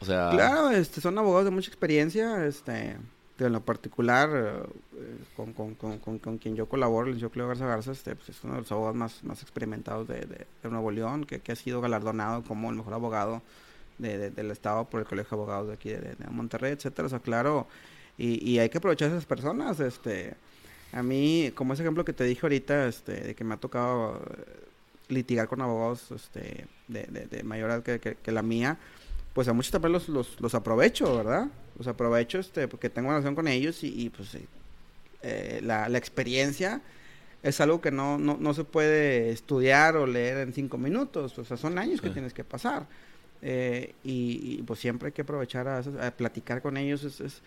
O sea... Claro, este, son abogados de mucha experiencia, este en lo particular, eh, con, con, con, con, quien yo colaboro, el Cleo Garza Garza, este, pues es uno de los abogados más, más experimentados de, de, Nuevo León, que, que, ha sido galardonado como el mejor abogado de, del Estado por el Colegio de Abogados de aquí de, Monterrey, etcétera. O sea, claro, y, y hay que aprovechar a esas personas. este A mí, como ese ejemplo que te dije ahorita, este de que me ha tocado eh, litigar con abogados este de, de, mayor edad que, que, que la mía, pues a muchos también los, los, los aprovecho, ¿verdad? Los aprovecho este, porque tengo relación con ellos y, pues eh, la, la, experiencia es algo que no, no, no, se puede estudiar o leer en cinco minutos, o sea, son años que tienes que pasar. Eh, y, pues siempre hay que aprovechar a, platicar con ellos, es, es,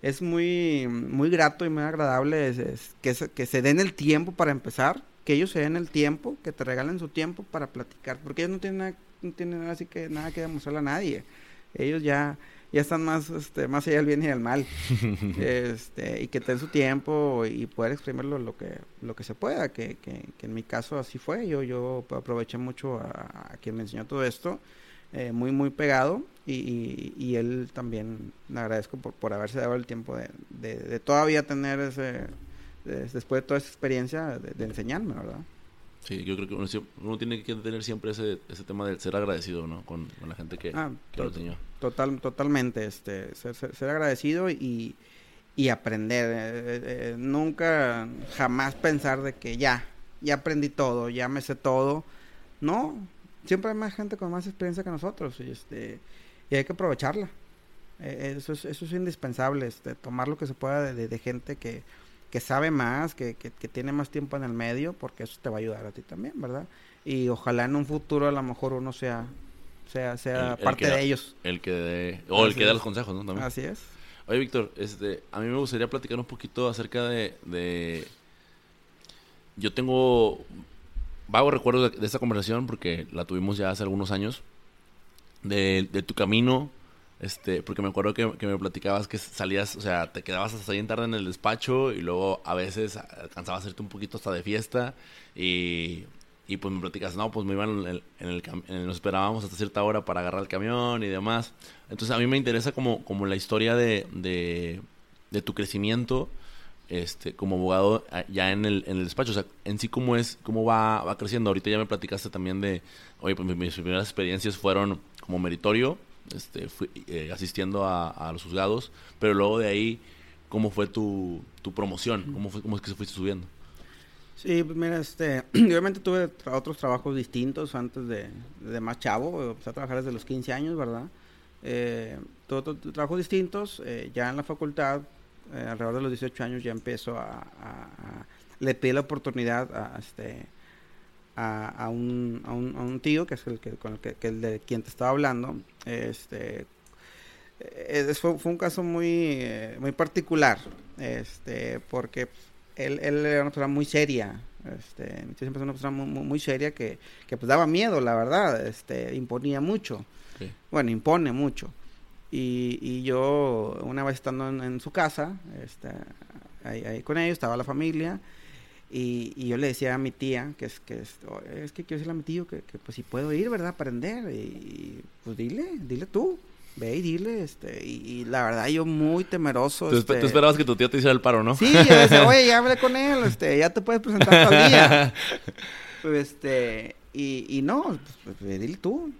es, muy, muy grato y muy agradable es, que, se, que se den el tiempo para empezar, que ellos se den el tiempo, que te regalen su tiempo para platicar, porque ellos no tienen nada no tienen así que nada que demostrarle a nadie. Ellos ya, ya están más, este, más allá del bien y del mal. (laughs) este, y que ten su tiempo y poder exprimirlo lo que, lo que se pueda, que, que, en mi caso así fue. Yo, yo aproveché mucho a, quien me enseñó todo esto, eh, muy, muy pegado. Y, y, él también le agradezco por, por haberse dado el tiempo de, de, todavía tener ese, después de toda esa experiencia, de enseñarme, ¿verdad? Sí, yo creo que uno, tiene que tener siempre ese, ese tema de ser agradecido, ¿no? Con, la gente que, ah, lo enseñó. Total, totalmente, este, ser, ser, agradecido y, y aprender. Eh, eh, eh, nunca, jamás pensar de que ya, ya aprendí todo, ya me sé todo. No, siempre hay más gente con más experiencia que nosotros y, este, y hay que aprovecharla. Eso, es, eso es indispensable, este, tomar lo que se pueda de, gente que, que sabe más, que, que, tiene más tiempo en el medio, porque eso te va a ayudar a ti también, ¿verdad? Y ojalá en un futuro a lo mejor uno sea, sea, sea parte de ellos. El que o el que da los consejos, ¿no? Así es. Oye, Víctor, este, a mí me gustaría platicar un poquito acerca de... de... Yo tengo vago recuerdo de, esta conversación porque la tuvimos ya hace algunos años. De, de tu camino, este, porque me acuerdo que, me platicabas que salías, o sea, te quedabas hasta bien tarde en el despacho y luego a veces alcanzabas a hacerte un poquito hasta de fiesta y pues me platicas, no, pues me iban en el, en nos esperábamos hasta cierta hora para agarrar el camión y demás. Entonces a mí me interesa como, como la historia de, de, tu crecimiento este, como abogado ya en el, en el despacho. O sea, en sí cómo es, cómo va, va creciendo. Ahorita ya me platicaste también de, oye, pues mis, primeras experiencias fueron como meritorio, este, fui, eh, asistiendo a, a, los juzgados, pero luego de ahí, ¿cómo fue tu, tu promoción? ¿Cómo, fue, ¿Cómo es que se fuiste subiendo? Sí, pues mira, este, (clears throat) obviamente tuve otros trabajos distintos antes de, de más chavo, empecé a trabajar desde los 15 años, ¿verdad? Eh, todo, trabajos distintos, eh, ya en la facultad, eh, alrededor de los 18 años ya empiezo a, le pedí la oportunidad a, este, a, un, a, un, a un tío, que es el, que, con el, que, el de quien te estaba hablando, este, eh, fue, fue, un caso muy, muy particular, este, porque él, él era una persona muy seria, este, siempre una persona muy, muy, seria que, que, pues daba miedo, la verdad, este, imponía mucho, bueno, impone mucho. Y, y, yo, una vez estando en, su casa, este, ahí, ahí, con ellos, estaba la familia, y, y, yo le decía a mi tía, que es que es, es que quiero decirle a mi tío que, que pues si puedo ir, ¿verdad? Aprender, y pues dile, dile tú ve y dile, este, y, la verdad yo muy temeroso. ¿Tú, este... esperabas que tu tío te hiciera el paro, ¿no? Sí, yo decía, oye, ya hablé con él, (laughs) este, ya te puedes presentar todavía. (laughs) pues, este, y, y no, pues, pues, dile tú.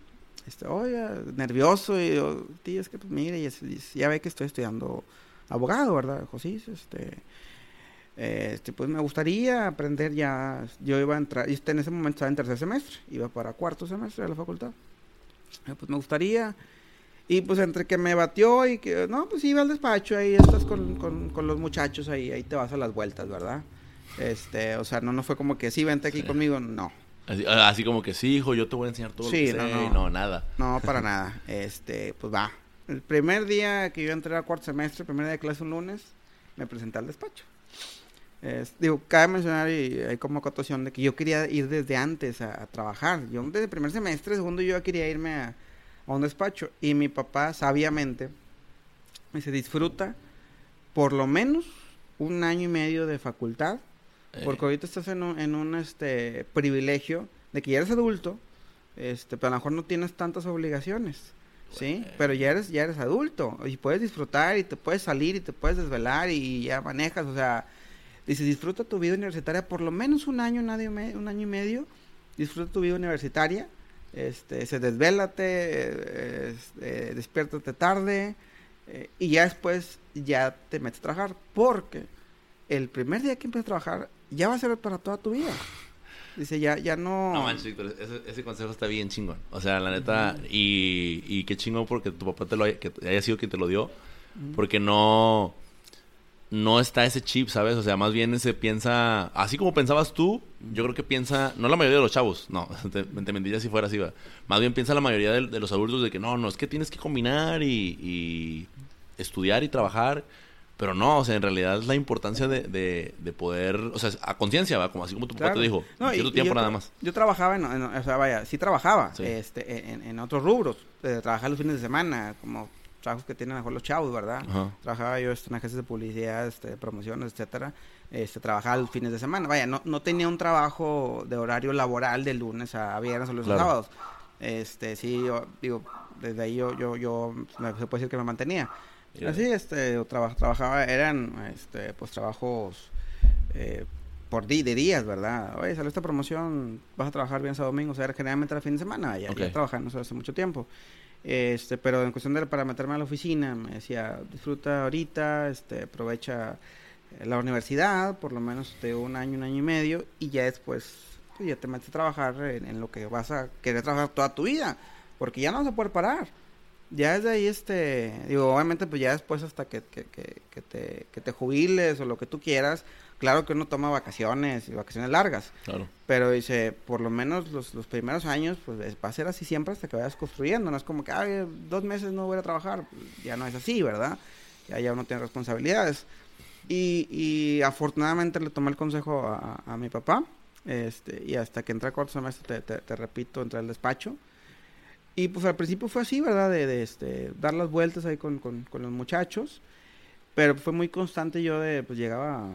Este, oye, nervioso, y yo, tío, es que pues mire, ya, ve que estoy estudiando abogado, ¿verdad? José, este, este, pues me gustaría aprender ya, yo iba a entrar, y en ese momento estaba en tercer semestre, iba para cuarto semestre de la facultad. Pues me gustaría y pues entre que me batió y que, no, pues iba al despacho, ahí estás con, con, los muchachos, ahí, ahí te vas a las vueltas, ¿verdad? Este, o sea, no, no fue como que sí, vente aquí conmigo, no. Así, como que sí, hijo, yo te voy a enseñar todo sí, lo que no, no, nada. No, para (laughs) nada. Este, pues va. El primer día que yo entré al cuarto semestre, el primer día de clase un lunes, me presenté al despacho. Digo, cabe mencionar y hay como acotación de que yo quería ir desde antes a, a trabajar. Yo desde el primer semestre, segundo yo quería irme a, a un despacho. Y mi papá, sabiamente, me dice, disfruta por lo menos un año y medio de facultad, porque eh. ahorita estás en un, en un este, privilegio de que ya eres adulto, este, pero a lo mejor no tienes tantas obligaciones. ¿sí? Pero ya eres, ya eres adulto y puedes disfrutar y te puedes salir y te puedes desvelar y ya manejas, o sea, dice, disfruta tu vida universitaria por lo menos un año, un año, un año y medio, disfruta tu vida universitaria este, se desvélate, este, despiértate tarde eh, y ya después ya te metes a trabajar porque el primer día que empieces a trabajar ya va a ser para toda tu vida. Dice, ya, ya no... No manches, ese, consejo está bien chingón. O sea, la neta, y, y qué chingón porque tu papá te lo haya, que haya sido quien te lo dio. Porque no no está ese chip, ¿sabes? O sea, más bien se piensa, así como pensabas tú, yo creo que piensa, no la mayoría de los chavos, no, (laughs) te, te mentiría si fuera así, ¿va? más bien piensa la mayoría de, los adultos de que no, no, es que tienes que combinar y, estudiar y trabajar, pero no, o sea, en realidad es la importancia de, de, poder, o sea, a conciencia, ¿va? Como así como tu papá te dijo, no, cierto tiempo nada más. Yo trabajaba, en, o sea, vaya, sí trabajaba, este, en, en, otros rubros, eh, trabajaba los fines de semana, como trabajos que tienen mejor los chavos, ¿verdad? Trabajaba yo este, en agencias de publicidad, este, promociones, etcétera. Este, trabajaba los fines de semana. Vaya, no, no tenía un trabajo de horario laboral de lunes a viernes o los sábados. Este, sí, yo, digo, desde ahí yo, yo, yo, se puede decir que me mantenía. Así, este, trabajaba, eran, este, pues trabajos eh, por di, de días, ¿verdad? Oye, salió esta promoción, vas a trabajar bien sábado domingo, o sea, generalmente era fin de semana, ya, okay. ya trabajando hace mucho tiempo. Este, pero en cuestión de para meterme a la oficina, me decía, disfruta ahorita, este, aprovecha la universidad, por lo menos de un año, un año y medio, y ya después ya te metes a trabajar en, lo que vas a querer trabajar toda tu vida, porque ya no vas a poder parar. Ya desde ahí, este, digo, obviamente, pues ya después hasta que, que, que, te, que te jubiles o lo que tú quieras, claro que uno toma vacaciones y vacaciones largas. Claro. Pero dice, por lo menos los, los primeros años, pues va a ser así siempre hasta que vayas construyendo. No es como que, ay, dos meses no voy a trabajar. Ya no es así, ¿verdad? Ya, ya uno tiene responsabilidades. Y, y afortunadamente le tomé el consejo a, a, mi papá. Este, y hasta que entré a cuarto semestre, te, te, repito, entré al despacho. Y pues al principio fue así, ¿verdad? De, de este, dar las vueltas ahí con, con, con, los muchachos. Pero fue muy constante yo de, pues llegaba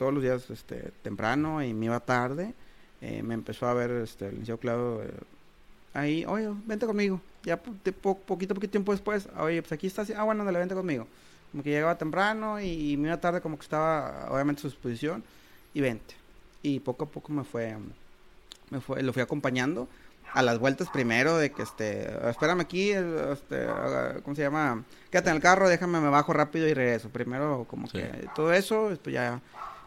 todos los días este, temprano y me iba tarde. Eh, me empezó a ver este, el licenciado Claudio eh, ahí, oye, vente conmigo. Ya poquito, poquito tiempo después, oye, pues aquí está, ah, bueno, dale, vente conmigo. Como que llegaba temprano y, me iba tarde como que estaba, obviamente, su exposición y vente. Y poco a poco me fue, me fue, lo fui acompañando a las vueltas primero de que este, espérame aquí, este, ¿cómo se llama? Quédate en el carro, déjame, me bajo rápido y regreso. Primero como que todo eso, después ya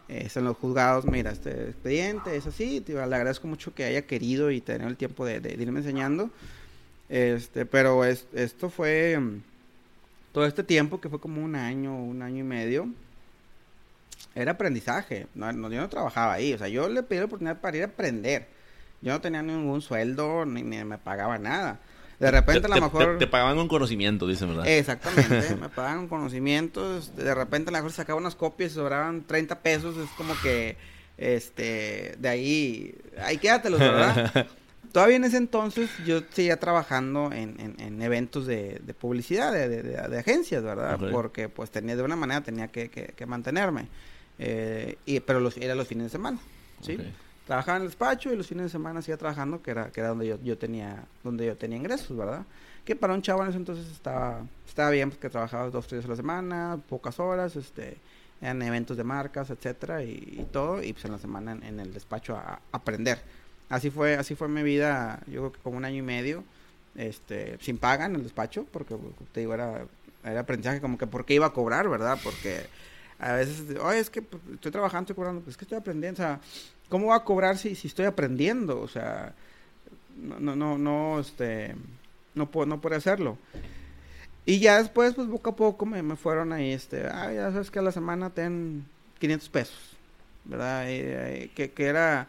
eh, en los juzgados, mira, este expediente es así, te, le agradezco mucho que haya querido y tener el tiempo de, irme enseñando. Este, pero es, esto fue todo este tiempo que fue como un año, un año y medio. Era aprendizaje, no, yo no trabajaba ahí, o sea, yo le pedí la oportunidad para ir a aprender. Yo no tenía ningún sueldo ni, ni me pagaba nada. (laughs) De repente, a lo mejor. Te, pagaban con conocimiento, dicen, ¿verdad? Exactamente, me pagaban con conocimientos. De repente, a lo mejor sacaba unas copias y sobraban 30 pesos. Es como que. Este. De ahí. Ahí quédatelos, ¿verdad? (laughs) Todavía en ese entonces yo seguía trabajando en, en, eventos de, de publicidad, de, de, agencias, ¿verdad? Porque pues tenía, de una manera tenía que, que, mantenerme. Eh, y, pero los, era los fines de semana, ¿sí? Trabajaba en el despacho y los fines de semana seguía trabajando, que era, que era donde yo, yo tenía, donde yo tenía ingresos, ¿verdad? Que para un chavo en ese entonces estaba, estaba bien porque trabajaba dos, tres a la semana, pocas horas, este, en eventos de marcas, etcétera, y, todo, y pues en la semana en, el despacho a, aprender. Así fue, así fue mi vida, yo creo que como un año y medio, este, sin paga en el despacho, porque te digo, era, era aprendizaje como que por qué iba a cobrar, ¿verdad? Porque a veces, oye, es que pues, estoy trabajando, estoy cobrando, pues es que estoy aprendiendo, o sea, ¿cómo va a cobrar si, si estoy aprendiendo? O sea, no, no, no, no, este, no puedo, no puedo hacerlo. Y ya después, pues poco a poco me, me fueron ahí, este, ah, ya sabes que a la semana ten 500 pesos, ¿verdad? que, que era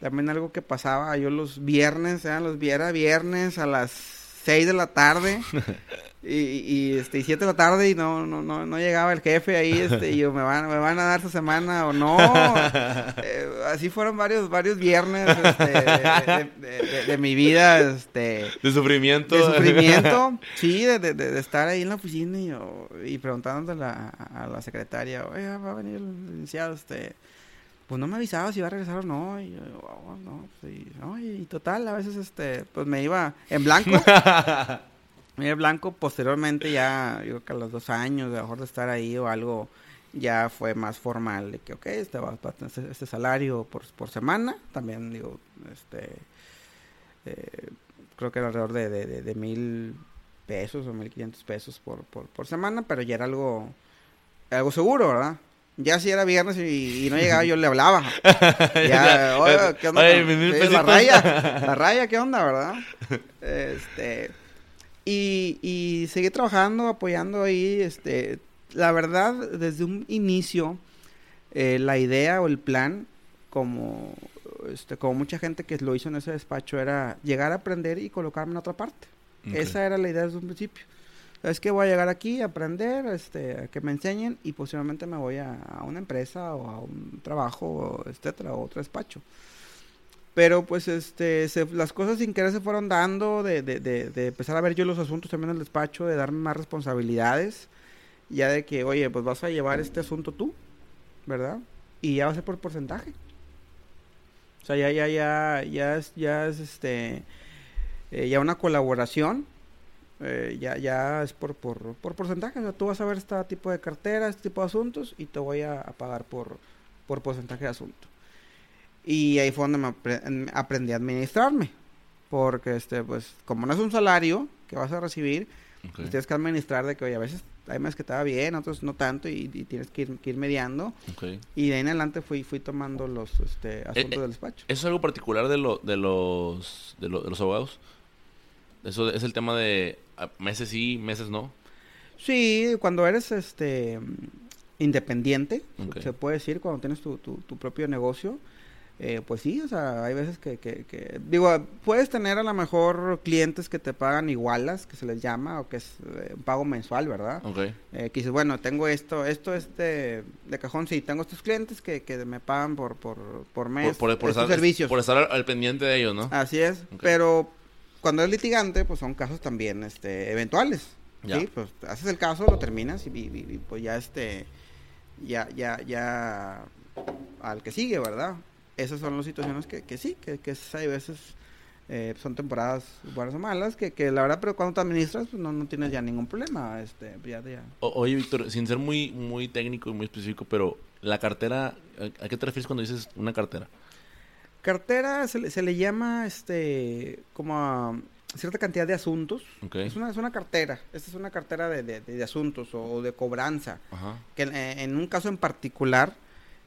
también algo que pasaba, yo los viernes, eran los viernes a las 6 de la tarde. (laughs) Y, y, este, y siete de la tarde y no, no, no, no llegaba el jefe ahí, este, y yo, ¿me van, me van a dar esta semana o no? (laughs) Eh, así fueron varios, varios viernes, este, de, de, mi vida, este. De sufrimiento. De sufrimiento, sí, de, de, estar ahí en la oficina y, y preguntándole a, la secretaria, oye, va a venir el licenciado, este, pues no me avisaba si iba a regresar o no, y yo, oh, no, pues, no, y total, a veces, este, pues me iba en blanco. (laughs) Miguel Blanco posteriormente ya, yo creo que a los dos años, de mejor de estar ahí o algo, ya fue más formal de que, ok, este va a tener este, este salario por, por semana, también digo, este, eh, creo que era alrededor de, de, de, mil pesos o mil quinientos pesos por, por, por semana, pero ya era algo, algo seguro, ¿verdad? Ya si era viernes y, no llegaba, yo le hablaba. (laughs) Ya, oye, ¿qué onda? la raya, (laughs) la raya, ¿qué onda, verdad? Este, y, y seguí trabajando, apoyando ahí, este, la verdad, desde un inicio, eh, la idea o el plan, como, este, como mucha gente que lo hizo en ese despacho, era llegar a aprender y colocarme en otra parte. Esa era la idea desde un principio. Es que voy a llegar aquí a aprender, este, que me enseñen y posiblemente me voy a, a una empresa o a un trabajo, etcétera, o otro despacho. Pero pues este, las cosas sin querer se fueron dando, de, de, de, empezar a ver yo los asuntos también en el despacho, de darme más responsabilidades, ya de que, oye, pues vas a llevar este asunto tú, ¿verdad? Y ya va a ser por porcentaje. O sea, ya, ya, ya, ya es, ya es este, eh, ya una colaboración, eh, ya, ya es por, por, por porcentaje. O sea, tú vas a ver este tipo de cartera, este tipo de asuntos, y te voy a, a pagar por, por porcentaje de asunto. Y ahí fue donde me aprendí a administrarme. Porque, este, pues, como no es un salario que vas a recibir, pues tienes que administrar de que, oye, a veces hay meses que va bien, otros no tanto y, tienes que ir, que ir mediando. Y de ahí en adelante fui, fui tomando los este, eh, asuntos del despacho. ¿Eso es algo particular de, lo, de, los, de, los abogados? Eso es el tema de ah, meses sí, meses no. Sí, cuando eres este independiente, se puede decir, cuando tienes tu, tu, tu propio negocio, eh, pues sí, o sea, hay veces que, que, digo, puedes tener a lo mejor clientes que te pagan igualas, que se les llama, o que es eh, un pago mensual, ¿verdad? Ok. Eh, que dices, bueno, tengo esto, esto este de, cajón, sí, tengo estos clientes que, que me pagan por, por, por mes, por, por, estar, servicios. Por estar al, pendiente de ellos, ¿no? Así es, pero cuando es litigante, pues son casos también, este, eventuales. Sí, pues haces el caso, lo terminas y, y pues ya, este, ya, ya, ya, al que sigue, ¿verdad? esas son las situaciones que, que sí, que, que hay veces eh, son temporadas buenas o malas, que, que la verdad, pero cuando te administras, pues no, no tienes ya ningún problema. Este, ya, ya. oye, Víctor, sin ser muy, muy técnico y muy específico, pero la cartera, ¿a qué te refieres cuando dices una cartera? Cartera se, se le llama este como a cierta cantidad de asuntos. Es, una, es una cartera. Esta es una cartera de, de, de asuntos o, de cobranza. Que en, en, un caso en particular,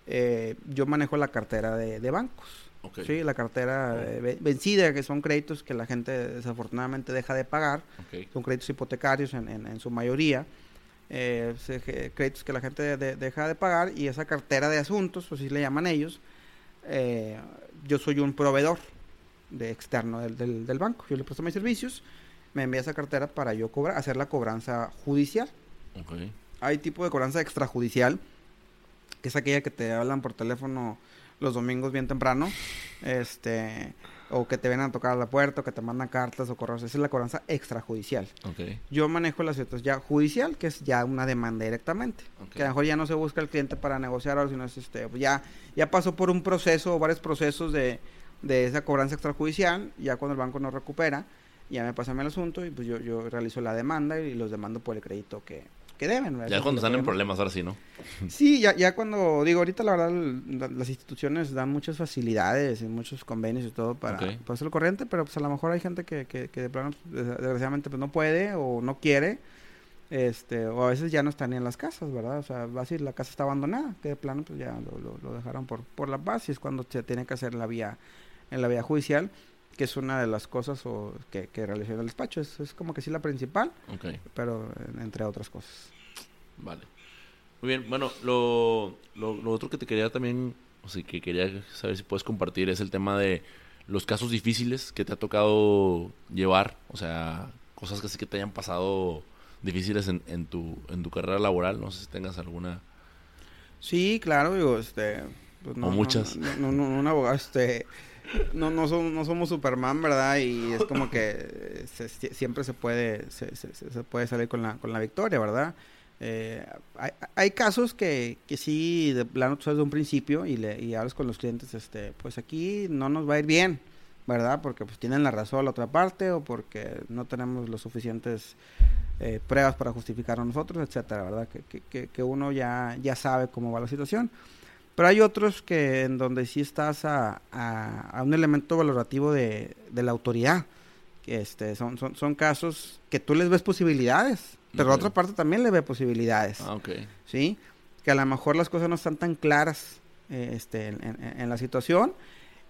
eh, yo manejo la cartera de, bancos. Sí, la cartera eh, vencida, que son créditos que la gente desafortunadamente deja de pagar. Son créditos hipotecarios en, en, su mayoría. Eh, créditos que la gente deja de pagar y esa cartera de asuntos, así le llaman ellos, yo soy un proveedor de externo del, del, banco. Yo le presto mis servicios, me envía esa cartera para yo cobrar, hacer la cobranza judicial. Hay tipo de cobranza extrajudicial que es aquella que te hablan por teléfono los domingos bien temprano, este, o que te vienen a tocar a la puerta, o que te mandan cartas o correos. Esa es la cobranza extrajudicial. Yo manejo las ciertas ya judicial, que es ya una demanda directamente. Que a lo mejor ya no se busca el cliente para negociar, sino es este, ya, ya pasó por un proceso o varios procesos de, de esa cobranza extrajudicial, ya cuando el banco no recupera, ya me pasa el asunto y pues yo, yo realizo la demanda y los demando por el crédito que, que deben. Ya cuando están en problemas, ahora sí, ¿no? Sí, ya, ya cuando, digo, ahorita la verdad las instituciones dan muchas facilidades y muchos convenios y todo para, okay. para hacerlo corriente, pero pues a lo mejor hay gente que, que, de plano, desgraciadamente, pues no puede o no quiere, este, o a veces ya no están ni en las casas, ¿verdad? O sea, va a decir, la casa está abandonada, que de plano pues ya lo, lo, dejaron por, por la paz y es cuando se tiene que hacer la vía, en la vía judicial que es una de las cosas o, que, que realicé en el despacho. Es, es, como que sí la principal, pero entre otras cosas. Vale. Muy bien, bueno, lo, lo, otro que te quería también, o sea, que quería saber si puedes compartir es el tema de los casos difíciles que te ha tocado llevar, o sea, cosas que sí que te hayan pasado difíciles en, en, tu, en tu carrera laboral, no sé si tengas alguna. Sí, claro, digo, este... Pues o muchas. No, no, no, un abogado, este no, no, somos, no somos Superman, ¿verdad? Y es como que siempre se puede, se, puede salir con la, con la victoria, ¿verdad? Eh, hay, hay, casos que, que sí, de plano, tú de un principio y, le, y hablas con los clientes, este, pues aquí no nos va a ir bien, ¿verdad? Porque pues tienen la razón a la otra parte o porque no tenemos los suficientes eh, pruebas para justificar a nosotros, etcétera, ¿verdad? Que, que, que, uno ya, ya sabe cómo va la situación. Pero hay otros que en donde sí estás a, a, un elemento valorativo de, de, la autoridad. Que este, son, son, son casos que tú les ves posibilidades, pero la otra parte también le ve posibilidades. Ah, ok. ¿Sí? Que a lo mejor las cosas no están tan claras eh, este, en, en, la situación.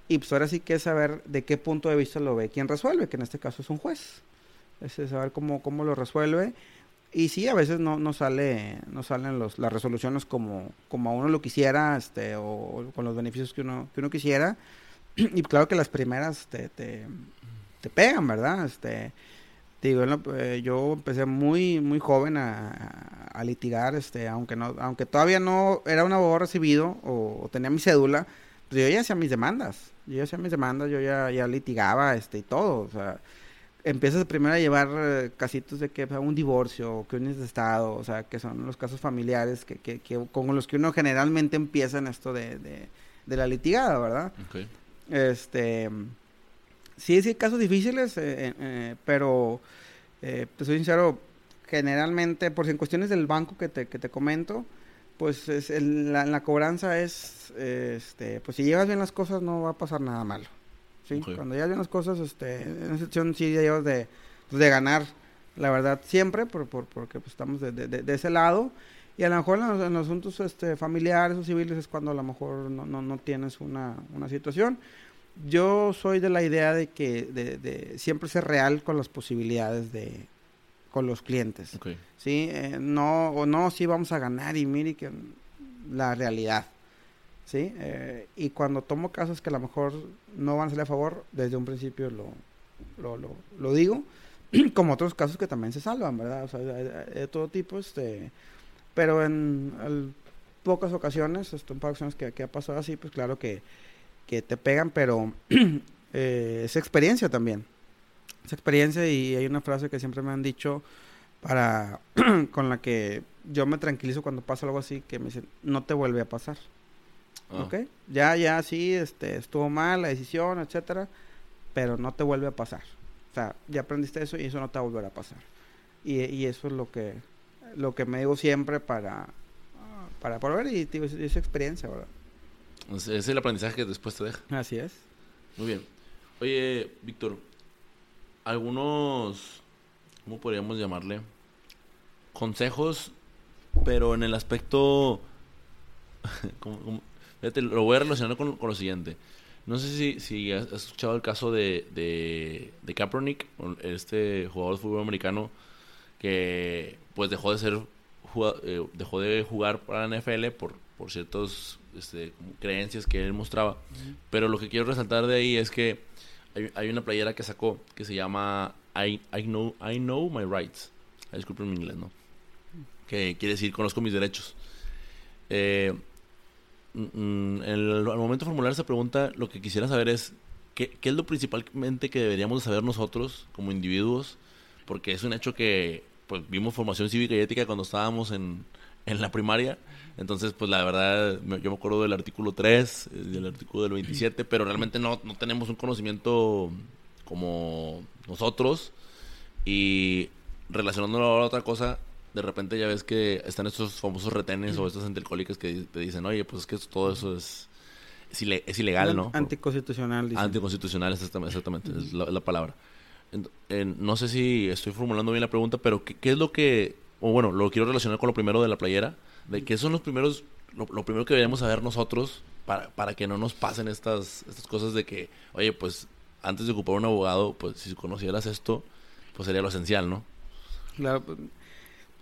Y pues ahora sí que es saber de qué punto de vista lo ve quién resuelve, que en este caso es un juez. Es saber cómo, cómo lo resuelve y sí, a veces no, no sale, no salen los, las resoluciones como, como uno lo quisiera, este, o, con los beneficios que uno, que uno quisiera. (clears throat) Y claro que las primeras te, te, te pegan, ¿verdad? Este, digo, eh, yo empecé muy, muy joven a, a, litigar, este, aunque no, aunque todavía no era un abogado recibido o, tenía mi cédula, pues yo ya hacía mis demandas. Yo ya hacía mis demandas, yo ya, ya litigaba, este, y todo, o sea empiezas primero a llevar eh, casitos de que un divorcio o que un de estado, o sea, que son los casos familiares que, que, que con los que uno generalmente empieza en esto de, de, la litigada, ¿verdad? Este, sí, sí, casos difíciles, eh, eh, pero, te soy sincero, generalmente, por si en cuestiones del banco que te, que te comento, pues es la, la, cobranza es, este, pues si llevas bien las cosas no va a pasar nada malo. ¿Sí? Cuando ya hay unas cosas, este, en esa sección sí ya llevas de, pues, de ganar la verdad, siempre, por, por, porque pues, estamos de, de, ese lado. Y a lo mejor en los, asuntos este, familiares o civiles es cuando a lo mejor no, no, no tienes una, una situación. Yo soy de la idea de que de, de siempre ser real con las posibilidades de con los clientes. ¿sí? Eh, no, o no, sí vamos a ganar y mire que la realidad. ¿Sí? Eh, y cuando tomo casos que a lo mejor no van a salir a favor, desde un principio lo, lo, lo, lo digo, (clears throat) como otros casos que también se salvan, ¿verdad? O sea, de, todo tipo, este, pero en pocas ocasiones, esto, en pocas ocasiones que, ha pasado así, pues claro que, que te pegan, pero (clears throat) eh, es experiencia también. Es experiencia y hay una frase que siempre me han dicho para (clears throat) con la que yo me tranquilizo cuando pasa algo así, que me dicen, no te vuelve a pasar. Ah. ¿Ok? Ya, ya, sí, este, estuvo mal la decisión, etcétera, pero no te vuelve a pasar. O sea, ya aprendiste eso y eso no te va a volver a pasar. Y, y eso es lo que, lo que me digo siempre para, para volver y digo, es, experiencia, ¿verdad? Es el aprendizaje que después te deja. Así es. Muy bien. Oye, Víctor, algunos, ¿cómo podríamos llamarle? Consejos, pero en el aspecto... (laughs) fíjate, lo voy a relacionar con, lo siguiente. No sé si, si has escuchado el caso de, de, de Kaepernick, este jugador de fútbol americano que pues dejó de ser eh, dejó de jugar para la NFL por, por ciertas este, creencias que él mostraba. Pero lo que quiero resaltar de ahí es que hay, una playera que sacó que se llama I, I, know, I know My Rights. Disculpen mi inglés, ¿no? Que quiere decir conozco mis derechos. Eh, mm, al momento de formular esa pregunta, lo que quisiera saber es ¿qué, es lo principalmente que deberíamos saber nosotros como individuos, porque es un hecho que pues vimos formación cívica y ética cuando estábamos en, en la primaria entonces, pues la verdad, yo me acuerdo del artículo 3, eh, del artículo del 27, pero realmente no, no tenemos un conocimiento como nosotros. Y relacionándolo a otra cosa, de repente ya ves que están estos famosos retenes o estas antialcohólicas que te dicen, oye, pues es que todo eso es, es, ilegal, ¿no? Anticonstitucional. Anticonstitucional, exactamente, exactamente es, la, palabra. no sé si estoy formulando bien la pregunta, pero ¿qué, ¿qué, es lo que, o bueno, lo quiero relacionar con lo primero de la playera, de que son los primeros, lo, primero que deberíamos saber nosotros para, para que no nos pasen estas, estas cosas de que, oye, pues antes de ocupar un abogado, pues si conocieras esto, pues sería lo esencial, ¿no? Claro, pues,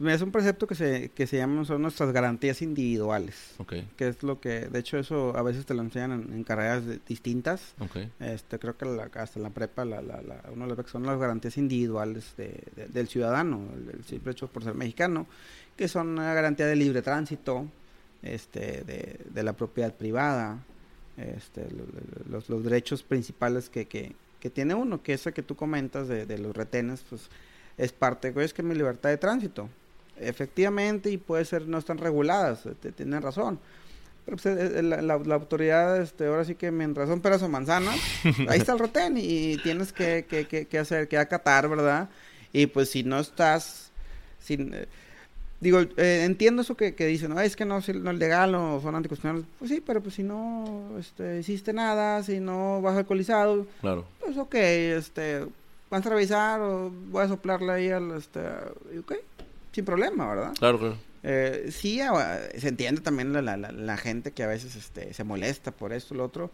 es un precepto que se, que se llama, son nuestras garantías individuales. Okay. Que es lo que, de hecho, eso a veces te lo enseñan en, carreras distintas. Okay. Este, creo que hasta en la prepa, la, la, la, uno de las son las garantías individuales de, del ciudadano, el, simple hecho por ser mexicano que son una garantía de libre tránsito, este, de, de la propiedad privada, este, los, los, derechos principales que, que, que, tiene uno, que eso que tú comentas de, de los retenes, pues es parte, es que mi libertad de tránsito, efectivamente, y puede ser, no están reguladas, te, tienen razón. Pero pues, eh, eh, la, la, autoridad, este, ahora sí que mientras son peras o manzanas, (laughs) ahí está el retén y tienes que, que, que, que hacer, que acatar, ¿verdad? Y pues si no estás, sin, eh, digo, eh, entiendo eso que, que dicen, no, es que no, no es legal o son anticonstitucionales. Pues sí, pero pues si no este, hiciste nada, si no vas alcoholizado, claro. pues ok, este, vas a revisar o voy a soplarle ahí al, este, ok, sin problema, ¿verdad? Claro, claro. Eh, sí, se entiende también la, la, la, gente que a veces este, se molesta por esto, lo otro.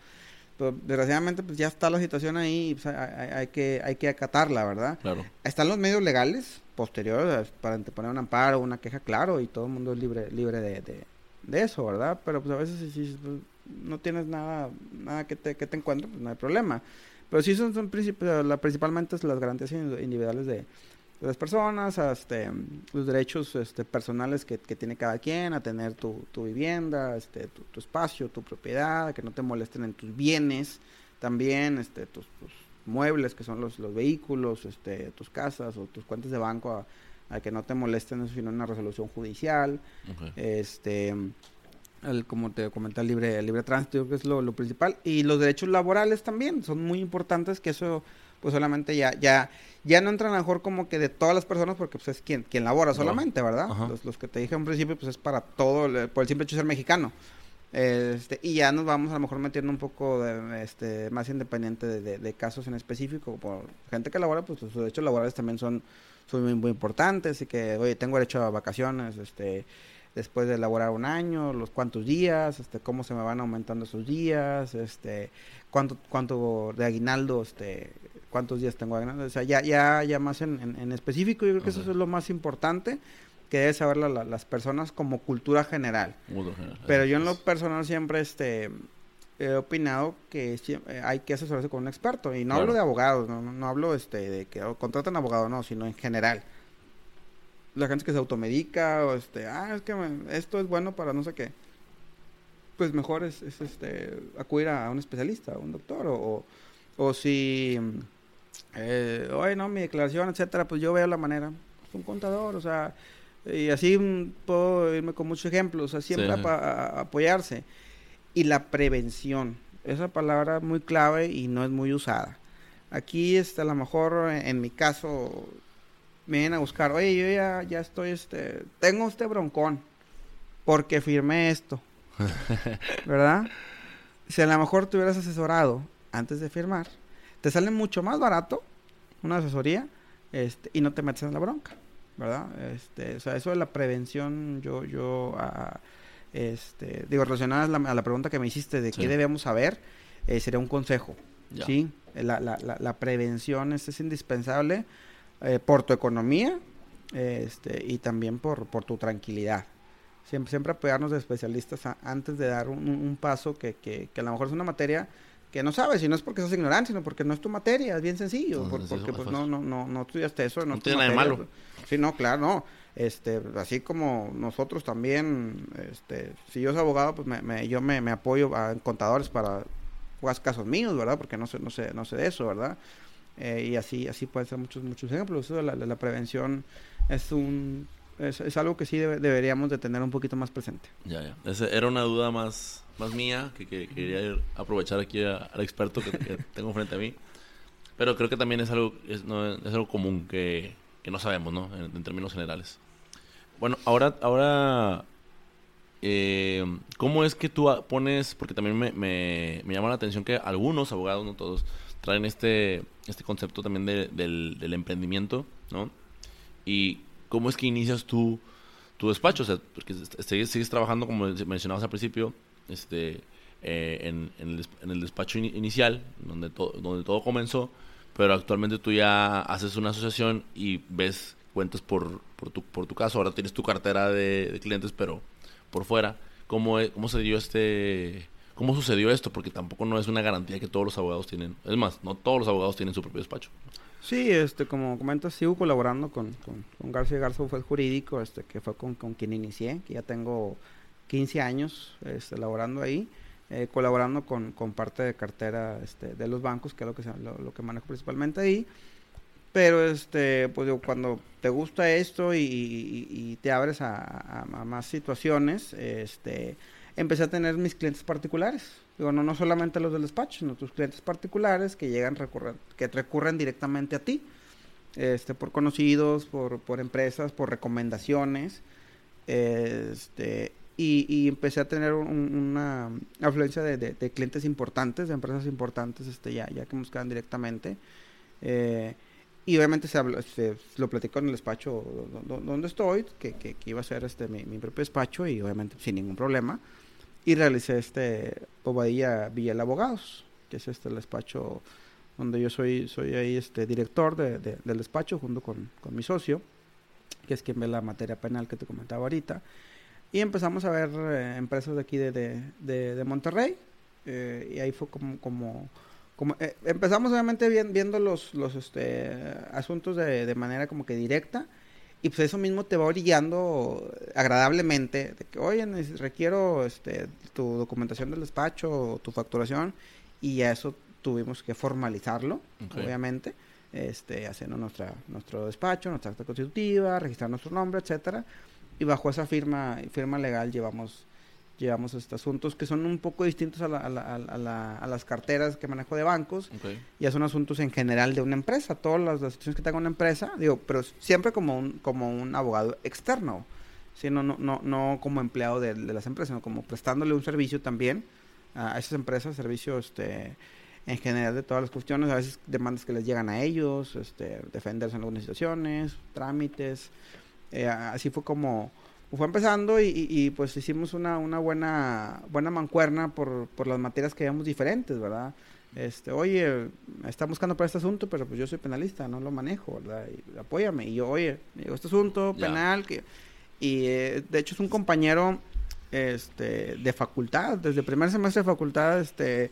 Pero desgraciadamente pues ya está la situación ahí y pues, hay, hay, que, hay que acatarla, ¿verdad? Claro. Están los medios legales posteriores para poner un amparo, una queja, claro, y todo el mundo es libre, libre de, de, eso, ¿verdad? Pero pues a veces si, pues, no tienes nada, nada que te, que te encuentres, pues no hay problema. Pero sí son, son la, principalmente las garantías individuales de, las personas, este, los derechos este, personales que, que, tiene cada quien, a tener tu, tu vivienda, este, tu, espacio, tu propiedad, que no te molesten en tus bienes, también este, tus, muebles, que son los, los vehículos, este, tus casas o tus cuentas de banco, a, que no te molesten eso, sino una resolución judicial. Este, el, como te comenté, el libre, el libre tránsito, que es lo, lo principal. Y los derechos laborales también son muy importantes, que eso pues solamente ya, ya, ya no entran a lo mejor como que de todas las personas porque pues es quien, quien labora solamente, ¿verdad? Los, los, que te dije en principio pues es para todo, por el simple hecho de ser mexicano. Este, y ya nos vamos a lo mejor metiendo un poco de, este, más independiente de, de, casos en específico. Por gente que labora, pues sus derechos laborales también son, son muy, muy importantes y que, oye, tengo derecho a vacaciones, este, después de elaborar un año, los cuántos días, este, cómo se me van aumentando esos días, este, cuánto, cuánto de aguinaldo, este, cuántos días tengo aguinaldo, o sea, ya, ya, ya más en, en, específico, yo creo que eso es lo más importante que debe saber las personas como cultura general. Pero yo en lo personal siempre, este, he opinado que eh, hay que asesorarse con un experto. Y no hablo de abogados, no, no, hablo este, de que contratan abogado, no, sino en general. La gente que se automedica o este, ah, es que esto es bueno para no sé qué. Pues mejor es, este, acudir a un especialista, a un doctor. O, o, si, eh, oye, no, mi declaración, etcétera, pues yo veo la manera. un contador, o sea, y así puedo irme con muchos ejemplos, o sea, siempre apoyarse y la prevención. Esa palabra muy clave y no es muy usada. Aquí, este, a lo mejor en, mi caso, me vienen a buscar, oye, yo ya, ya estoy, este, tengo este broncón porque firmé esto. (laughs) ¿Verdad? Si a lo mejor te hubieras asesorado antes de firmar, te sale mucho más barato una asesoría este, y no te metes en la bronca. ¿Verdad? Este, o sea, eso de la prevención, yo, yo, ah, este, digo, relacionada a la, pregunta que me hiciste de qué debemos saber, eh, sería un consejo. ¿sí? La, la, la, prevención es, es indispensable eh, por tu economía este, y también por, por tu tranquilidad. Siempre, siempre apoyarnos de especialistas antes de dar un, paso que, que, que, a lo mejor es una materia que no sabes, y no es porque seas ignorante, sino porque no es tu materia, es bien sencillo, porque pues no, no, no, no estudiaste eso. No, tiene nada de malo. Sí, no, claro, no. Este, así como nosotros también, este, si yo soy abogado, pues me, yo me, apoyo a contadores para pues, casos míos, ¿verdad? Porque no sé, no sé, no sé de eso, ¿verdad? Eh, y así, así pueden ser muchos, muchos ejemplos. Eso de la, la prevención es un, es, algo que sí deberíamos de tener un poquito más presente. Ya, ya. Ese era una duda más, más mía, que, quería aprovechar aquí al experto que, (laughs) tengo frente a mí. Pero creo que también es algo, es, no, es algo común que, que no sabemos, ¿no? En, términos generales. Bueno, ahora, ahora eh, ¿cómo es que tú pones, porque también me, me, llama la atención que algunos abogados, no todos, traen este, este concepto también del, del, emprendimiento, ¿no? Y cómo es que inicias tú tu despacho, o sea, porque sigues, sigues trabajando, como mencionabas al principio, este, eh, en, en, el, en, el, despacho inicial, donde, donde todo comenzó, pero actualmente tú ya haces una asociación y ves cuentas por, por, tu, por tu caso, ahora tienes tu cartera de, clientes, pero por fuera. ¿Cómo, ¿Cómo se este... ¿Cómo sucedió esto? Porque tampoco no es una garantía que todos los abogados tienen. Es más, no todos los abogados tienen su propio despacho. Sí, este, como comentas, sigo colaborando con, con, García Garza, fue el jurídico, este, que fue con, con quien inicié, que ya tengo 15 años este, laborando ahí. Eh, colaborando con, con, parte de cartera este, de los bancos, que es lo que, lo, que manejo principalmente ahí. Pero este, pues cuando te gusta esto y, te abres a, más situaciones, este, empecé a tener mis clientes particulares. Digo, no, no solamente los del despacho, sino tus clientes particulares que llegan recurren, que recurren directamente a ti. Este, por conocidos, por, por empresas, por recomendaciones. Este, y, empecé a tener una afluencia de, clientes importantes, de empresas importantes, este, ya, ya que me buscaban directamente. Eh, y obviamente se, lo platicó en el despacho donde estoy, que, que, iba a ser este, mi, propio despacho y obviamente sin ningún problema. Y realicé este Bobadilla Villel Abogados, que es este el despacho donde yo soy, soy ahí este director de, del despacho junto con, con mi socio, que es quien ve la materia penal que te comentaba ahorita. Y empezamos a ver eh, empresas de aquí de, de, de, Monterrey. Eh, y ahí fue como... como, como eh, empezamos obviamente viendo los, los este, asuntos de, de, manera como que directa. Y pues eso mismo te va orillando agradablemente. De que, oye, requiero este, tu documentación del despacho, tu facturación. Y a eso tuvimos que formalizarlo, obviamente. Este, haciendo nuestra, nuestro despacho, nuestra acta constitutiva, registrar nuestro nombre, etcétera y bajo esa firma, firma legal llevamos, llevamos estos asuntos que son un poco distintos a, la, a, la, a, las carteras que manejo de bancos. Ya son asuntos en general de una empresa, todas las, decisiones que tenga una empresa, digo, pero siempre como un, como un abogado externo, sino no, no, no como empleado de, las empresas, sino como prestándole un servicio también a esas empresas, servicio este, en general de todas las cuestiones, a veces demandas que les llegan a ellos, este, defenderse en algunas situaciones, trámites. Eh, así fue como fue empezando y, pues hicimos una, una buena, buena mancuerna por, por las materias que veíamos diferentes, ¿verdad? Este, oye, está buscando para este asunto, pero pues yo soy penalista, no lo manejo, ¿verdad? Y, apóyame. Y yo, oye, me llegó este asunto penal, que, y eh, de hecho es un compañero este, de facultad, desde el primer semestre de facultad, este,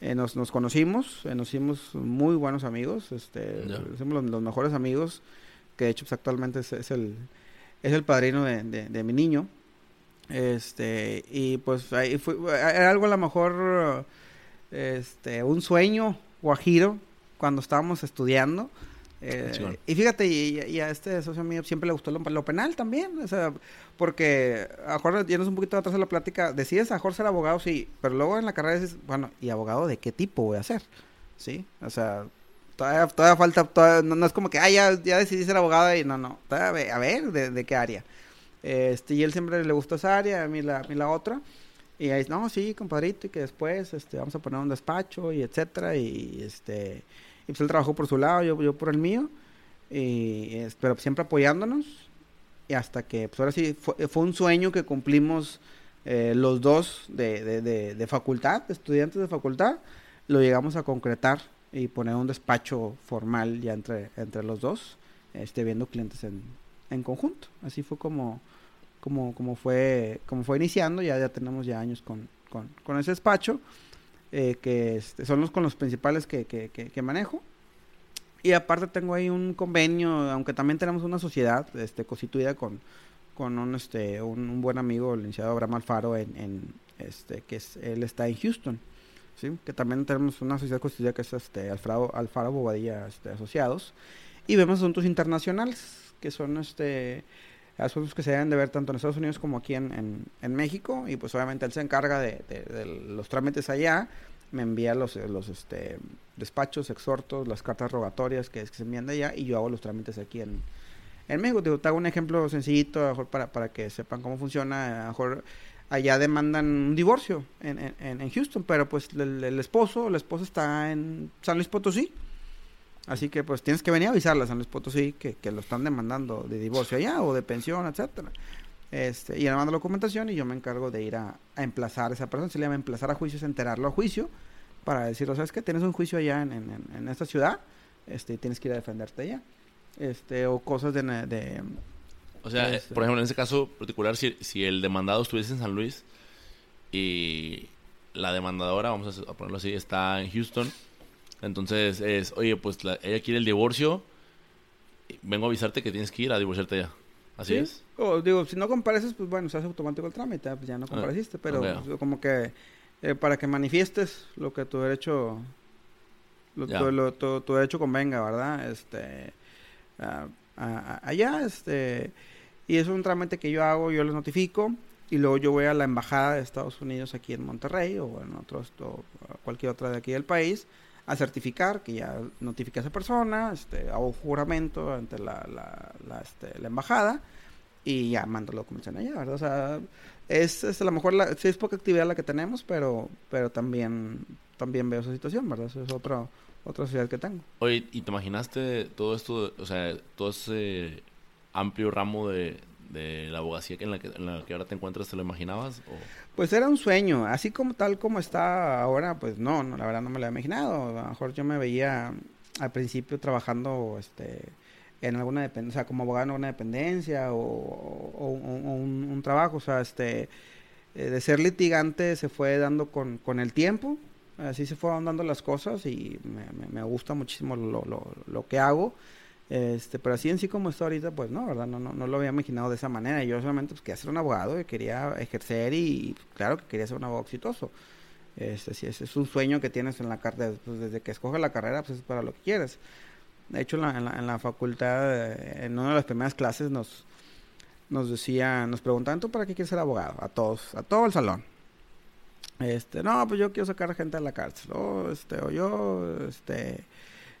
eh, nos, nos conocimos, eh, nos hicimos muy buenos amigos, este, somos los, mejores amigos, que de hecho pues, actualmente es, el, es el padrino de, de, mi niño. Este, y pues ahí fue, era algo a lo mejor, este, un sueño guajiro cuando estábamos estudiando. Eh, y fíjate, y, a este socio mío siempre le gustó lo, penal también, o sea, porque a Jorge, yéndonos un poquito atrás de la plática, decides a Jorge ser abogado, sí, pero luego en la carrera dices, bueno, ¿y abogado de qué tipo voy a ser? ¿Sí? O sea, todavía, falta, no, es como que, ah, ya, ya decidí ser abogado y no, no, a ver, de, qué área. Este, y él siempre le gustó esa área, a mí la, a mí la otra. Y ahí, no, sí, compadrito, y que después, este, vamos a poner un despacho y etcétera, y este y pues él trabajó por su lado, yo, yo por el mío. Y, pero siempre apoyándonos. Y hasta que, pues ahora sí, fue, un sueño que cumplimos eh, los dos de, de, de, facultad, estudiantes de facultad. Lo llegamos a concretar y poner un despacho formal ya entre, entre los dos, este, viendo clientes en, en conjunto. Así fue como, como, como, fue, como fue iniciando. Ya, ya tenemos ya años con, con, con ese despacho. Eh, que este, son los con los principales que, que, que, manejo. Y aparte tengo ahí un convenio, aunque también tenemos una sociedad este, constituida con, con un, este, un, buen amigo, el licenciado Abraham Alfaro, en, en, este, que es, él está en Houston. Que también tenemos una sociedad constituida que es este, Alfaro, Alfaro Bobadilla este, Asociados. Y vemos asuntos internacionales, que son este asuntos que se deben de ver tanto en Estados Unidos como aquí en, en, México y pues obviamente él se encarga de, los trámites allá, me envía los, los este, despachos, exhortos, las cartas rogatorias que, se envían de allá y yo hago los trámites aquí en, en México. Te, hago un ejemplo sencillito a mejor para, para que sepan cómo funciona. A lo mejor allá demandan un divorcio en, en, en Houston, pero pues el, esposo, la esposa está en San Luis Potosí Así que pues tienes que venir a avisarle a San Luis Potosí que, que lo están demandando de divorcio allá o de pensión, etcétera. Este, y él manda la documentación y yo me encargo de ir a, emplazar a esa persona. Se le llama emplazar a juicio, es enterarlo a juicio para decirle, ¿sabes qué? Tienes un juicio allá en, en, en, esta ciudad este, tienes que ir a defenderte allá. Este, o cosas de... de o sea, este, por ejemplo, en ese caso particular, si, si el demandado estuviese en San Luis y la demandadora, vamos a ponerlo así, está en Houston entonces es, oye, pues ella quiere el divorcio, vengo a avisarte que tienes que ir a divorciarte ya. ¿Así es? O digo, si no compareces, pues bueno, se hace automático el trámite, pues ya no ah, compareciste, pero como que eh, para que manifiestes lo que tu derecho, lo, tu, derecho convenga, ¿verdad? Este, allá, este, y es un trámite que yo hago, yo les notifico, y luego yo voy a la embajada de Estados Unidos aquí en Monterrey, o en otros, o cualquier otra de aquí del país, a certificar que ya notifique a esa persona, este, hago juramento ante la, la, este, la, embajada y ya mando la documentación allá, ¿verdad? O sea, es, es a lo mejor la, sí es poca actividad la que tenemos, pero, pero también, también veo esa situación, ¿verdad? Eso es otra otra sociedad que tengo. Oye, ¿y te imaginaste todo esto, o sea, todo ese amplio ramo de, de la abogacía en la, que, en la que ahora te encuentras, ¿te lo imaginabas? Pues era un sueño, así como tal como está ahora, pues no, no la verdad no me lo había imaginado. A lo mejor yo me veía al principio trabajando este en alguna dependencia, o sea, como abogado en alguna dependencia o, un, trabajo, o sea, este eh, de ser litigante se fue dando con, con el tiempo, así se fueron dando las cosas y me, me, gusta muchísimo lo, lo, lo que hago. Este, pero así en sí como está ahorita, pues no, ¿verdad? No, no, no lo había imaginado de esa manera. Yo solamente pues, quería ser un abogado y quería ejercer y claro que quería ser un abogado exitoso. Este, ese es un sueño que tienes en la carrera, pues, desde que escoges la carrera, pues es para lo que quieres. De hecho, en la, en la, facultad, eh, en una de las primeras clases nos, nos decía, nos preguntaban, ¿tú para qué quieres ser abogado? A todos, a todo el salón. Este, no, pues yo quiero sacar a gente de la cárcel, o, este, o yo, este,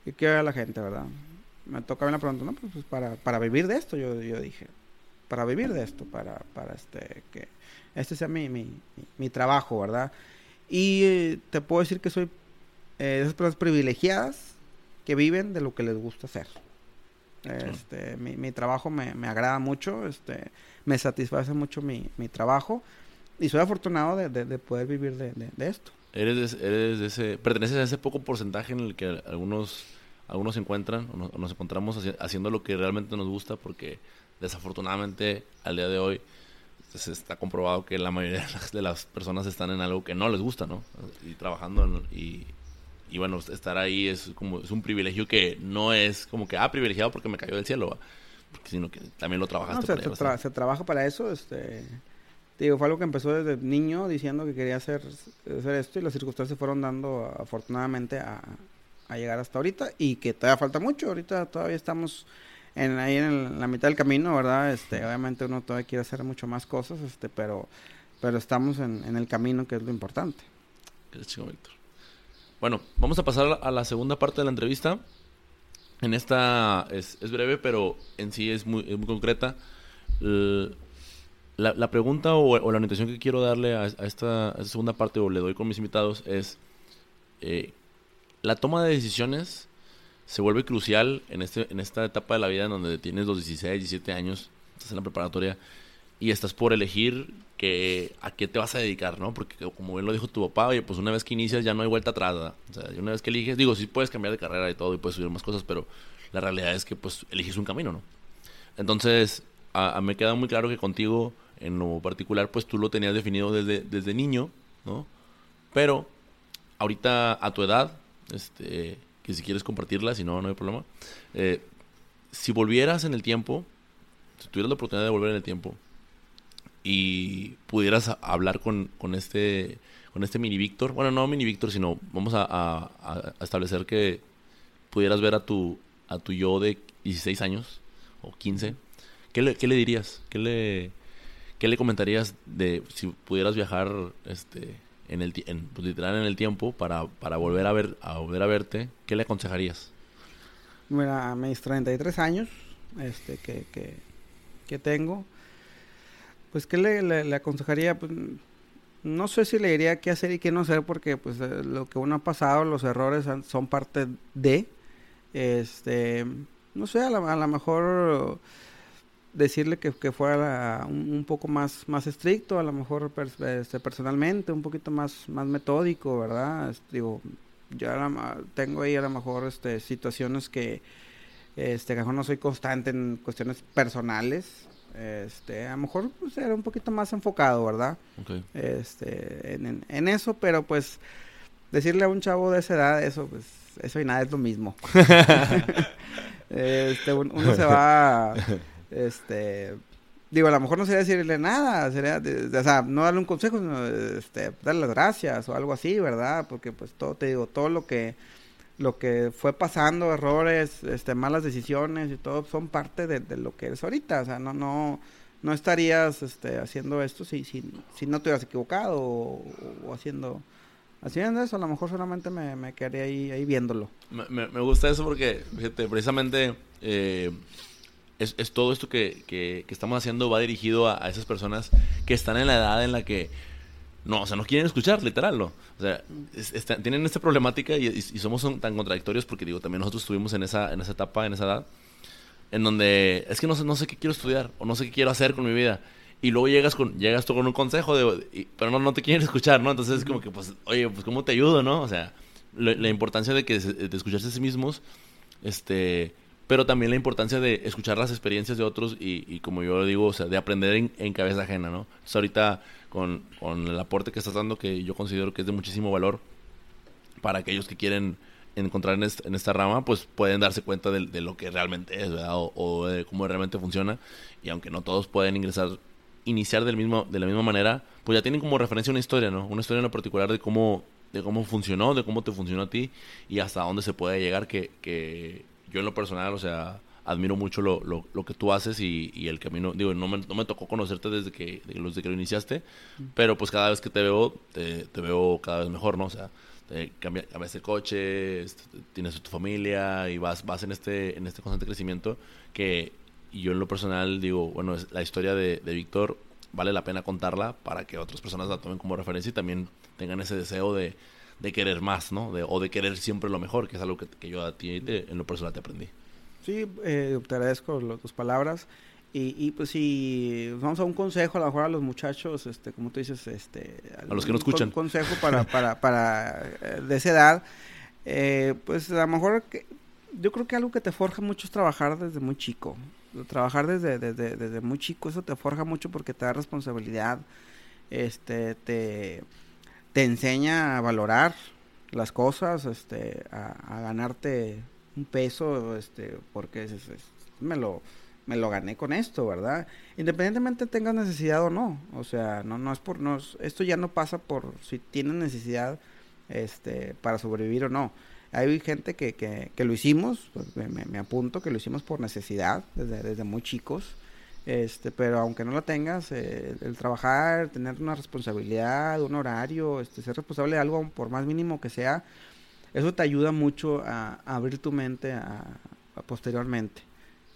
y quiero a la gente, ¿verdad? me toca ver la pregunta, no, pues, pues, para, para vivir de esto, yo, yo dije, para vivir de esto, para, para este, que este sea mi, mi, mi trabajo, ¿verdad? Y eh, te puedo decir que soy eh, esas personas privilegiadas que viven de lo que les gusta hacer. Este, mi, mi, trabajo me, me, agrada mucho, este, me satisface mucho mi, mi trabajo y soy afortunado de, de, poder vivir de, de esto. Eres, eres de ese, perteneces a ese poco porcentaje en el que algunos, algunos se encuentran o nos, encontramos haciendo lo que realmente nos gusta porque desafortunadamente al día de hoy se está comprobado que la mayoría de las, personas están en algo que no les gusta, ¿no? Y trabajando y, y bueno, estar ahí es como es un privilegio que no es como que, ah, privilegiado porque me cayó del cielo, sino que también lo trabajaste. se, se, trabaja para eso, este... Digo, fue algo que empezó desde niño diciendo que quería hacer, hacer esto y las circunstancias fueron dando afortunadamente a, a llegar hasta ahorita y que todavía falta mucho. Ahorita todavía estamos en, ahí en la mitad del camino, ¿verdad? Este, obviamente uno todavía quiere hacer mucho más cosas, este, pero, pero estamos en, en el camino que es lo importante. Chico, Víctor. Bueno, vamos a pasar a la segunda parte de la entrevista. En esta es, es breve, pero en sí es muy, muy concreta. La, la, pregunta o, o, la orientación que quiero darle a, esta, segunda parte o le doy con mis invitados es, eh, la toma de decisiones se vuelve crucial en, este, en esta etapa de la vida en donde tienes los 16, 17 años, estás en la preparatoria y estás por elegir que a qué te vas a dedicar, ¿no? Porque como bien lo dijo tu papá, oye, pues una vez que inicias ya no hay vuelta atrás, ¿verdad? O sea, una vez que eliges, digo, sí puedes cambiar de carrera y todo y puedes subir más cosas, pero la realidad es que pues eliges un camino, ¿no? Entonces, a, me queda muy claro que contigo, en lo particular, pues tú lo tenías definido desde, desde niño, ¿no? Pero ahorita a tu edad, este, que si quieres compartirla, si no, no hay problema. Eh, si volvieras en el tiempo, si tuvieras la oportunidad de volver en el tiempo, y pudieras hablar con, con este con este mini Víctor, bueno, no mini Víctor, sino vamos a, establecer que pudieras ver a tu a tu yo de 16 años o 15, ¿qué le, qué le dirías? ¿Qué le, ¿Qué le comentarías de si pudieras viajar este en el pues, literal en el tiempo para, para volver a ver a volver a verte? ¿Qué le aconsejarías? Mira, a mis 33 años este que, que, que tengo pues, ¿qué le, aconsejaría? Pues, no sé si le diría qué hacer y qué no hacer, porque pues eh, lo que uno ha pasado, los errores son parte de, este, no sé, a lo mejor decirle que, fuera un, poco más, más estricto, a lo mejor este, personalmente, un poquito más, más metódico, ¿verdad? digo, yo tengo ahí a lo mejor este, situaciones que, este, a lo mejor no soy constante en cuestiones personales, este, a lo mejor pues, era un poquito más enfocado, ¿verdad? Este, en, eso, pero pues decirle a un chavo de esa edad eso, pues eso y nada es lo mismo. (laughs) (laughs) este, uno se va, (laughs) este, digo, a lo mejor no sería decirle nada, sería, o sea, no darle un consejo, sino este, darle las gracias o algo así, ¿verdad? Porque pues todo, te digo, todo lo que lo que fue pasando, errores, este, malas decisiones y todo, son parte de, lo que eres ahorita. O sea, no, no, no estarías este, haciendo esto si, si, si no te hubieras equivocado o, haciendo, haciendo eso. A lo mejor solamente me, me quedaría ahí, ahí viéndolo. Me, me, gusta eso porque, fíjate, precisamente eh, es, es, todo esto que, que, estamos haciendo va dirigido a esas personas que están en la edad en la que no, o sea, no quieren escuchar, literal, ¿no? O sea, tienen esta problemática y, somos tan contradictorios porque, digo, también nosotros estuvimos en esa, en esa etapa, en esa edad, en donde es que no sé, no sé qué quiero estudiar o no sé qué quiero hacer con mi vida. Y luego llegas con llegas tú con un consejo, de, pero no, no te quieren escuchar, ¿no? Entonces es como que, pues, oye, pues, ¿cómo te ayudo, no? O sea, la, importancia de que de escucharse a sí mismos, este pero también la importancia de escuchar las experiencias de otros y, como yo digo, o sea, de aprender en, en cabeza ajena, ¿no? Entonces ahorita con, con, el aporte que estás dando, que yo considero que es de muchísimo valor para aquellos que quieren encontrar en, en esta rama, pues pueden darse cuenta de, de lo que realmente es, ¿verdad? O, de cómo realmente funciona. Y aunque no todos pueden ingresar, iniciar del mismo, de la misma manera, pues ya tienen como referencia una historia, ¿no? Una historia en lo particular de cómo, de cómo funcionó, de cómo te funcionó a ti y hasta dónde se puede llegar que, que yo en lo personal, o sea, admiro mucho lo, lo, lo que tú haces y, y, el camino. Digo, no me, no me tocó conocerte desde que, desde que lo iniciaste, pero pues cada vez que te veo, te, te veo cada vez mejor, ¿no? O sea, te cambias, el coche, este, tienes tu familia y vas, vas en, este, en este constante crecimiento que yo en lo personal digo, bueno, es, la historia de, de Víctor vale la pena contarla para que otras personas la tomen como referencia y también tengan ese deseo de, de querer más, ¿no? De, o de querer siempre lo mejor, que es algo que, que yo a ti en lo personal te aprendí. Sí, eh, te agradezco tus palabras. Y, y, pues si vamos a un consejo a lo mejor a los muchachos, este, como tú dices, este, a los que nos escuchan. Un consejo para, para, para eh, de esa edad, eh, pues a lo mejor que, yo creo que algo que te forja mucho es trabajar desde muy chico. Trabajar desde, desde, desde muy chico, eso te forja mucho porque te da responsabilidad, este, te, te enseña a valorar las cosas, este, a, ganarte un peso, este, porque me lo me lo gané con esto, ¿verdad? Independientemente tengas necesidad o no, o sea, no no es por no esto ya no pasa por si tienes necesidad este para sobrevivir o no. Hay gente que, que, que lo hicimos, pues me, apunto que lo hicimos por necesidad desde, desde muy chicos. Este, pero aunque no lo tengas, eh, el trabajar, tener una responsabilidad, un horario, este, ser responsable de algo por más mínimo que sea, eso te ayuda mucho a, abrir tu mente a, posteriormente.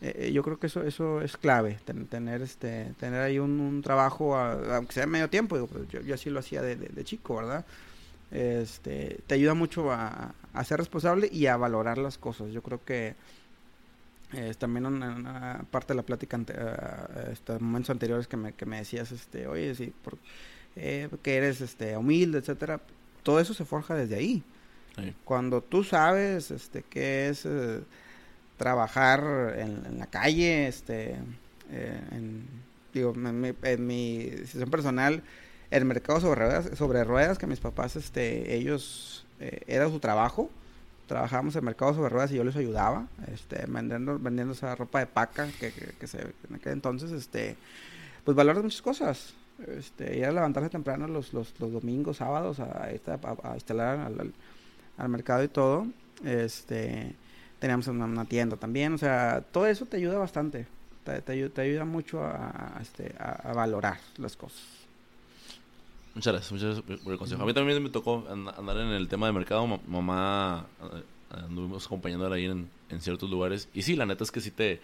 Eh, eh, yo creo que eso eso es clave, tener este tener ahí un, trabajo, aunque sea medio tiempo, pues, yo, yo, así lo hacía de, de, chico, ¿verdad? Este, te ayuda mucho a, a, ser responsable y a valorar las cosas. Yo creo que también una, parte de la plática, ante, uh, momentos anteriores que me, que me decías, este, oye, sí, por, eh, que eres este, humilde, etcétera, todo eso se forja desde ahí. Cuando tú sabes este, qué es eh, trabajar en, la calle, este, eh, en, digo, en mi, en mi situación personal, el mercado sobre ruedas, sobre ruedas que mis papás, este, ellos, era su trabajo, trabajábamos en mercado sobre ruedas y yo les ayudaba, este, vendiendo, vendiendo esa ropa de paca que, que, se, en aquel entonces, este, pues valoras muchas cosas. Este, ir a levantarse temprano los, los, los domingos, sábados, a, instalar al, al, mercado y todo. Este, teníamos una, tienda también, o sea, todo eso te ayuda bastante, te, te, te ayuda mucho a, este, a valorar las cosas. Muchas gracias, muchas gracias por el consejo. A mí también me tocó andar en el tema de mercado. Mamá eh, anduvimos acompañándola ahí en, en ciertos lugares. Y sí, la neta es que sí te,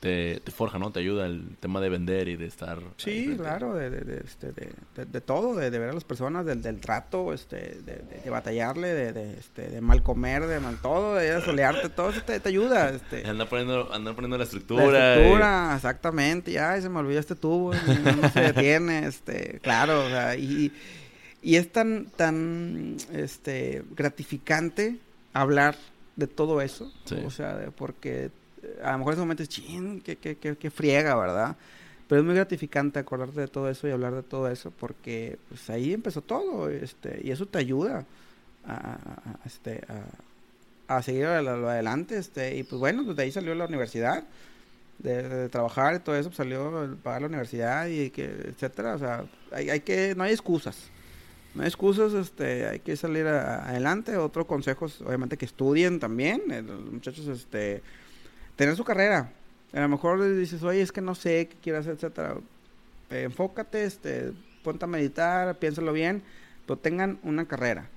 te, te, forja, ¿no? Te ayuda el tema de vender y de estar... Sí, claro, de, de, de, este, de, todo, de, ver a las personas, del, del trato, este, de, batallarle, de, este, de mal comer, de mal todo, de solearte, todo eso te, te ayuda. Este. (laughs) Andar poniendo, andar poniendo la estructura. La estructura, exactamente, ya se me olvidó este tubo, no, se detiene, (laughs) este, claro, o sea, y, y es tan, tan, este, gratificante hablar de todo eso, o sea, porque a lo mejor en ese momento es ching, que, que, que, friega, ¿verdad? Pero es muy gratificante acordarte de todo eso y hablar de todo eso porque pues ahí empezó todo, este, y eso te ayuda a, este, a, seguir adelante, este, y pues bueno, pues de ahí salió la universidad, de, trabajar y todo eso, pues salió el pagar la universidad y que, etcétera, o sea, hay, hay que, no hay excusas. No hay excusas, este, hay que salir adelante. Otro consejo es, obviamente, que estudien también. Eh, los muchachos, este, tener su carrera. A lo mejor dices, oye, es que no sé qué quiero hacer, etcétera. Eh, enfócate, este, ponte a meditar, piénsalo bien, pero tengan una carrera.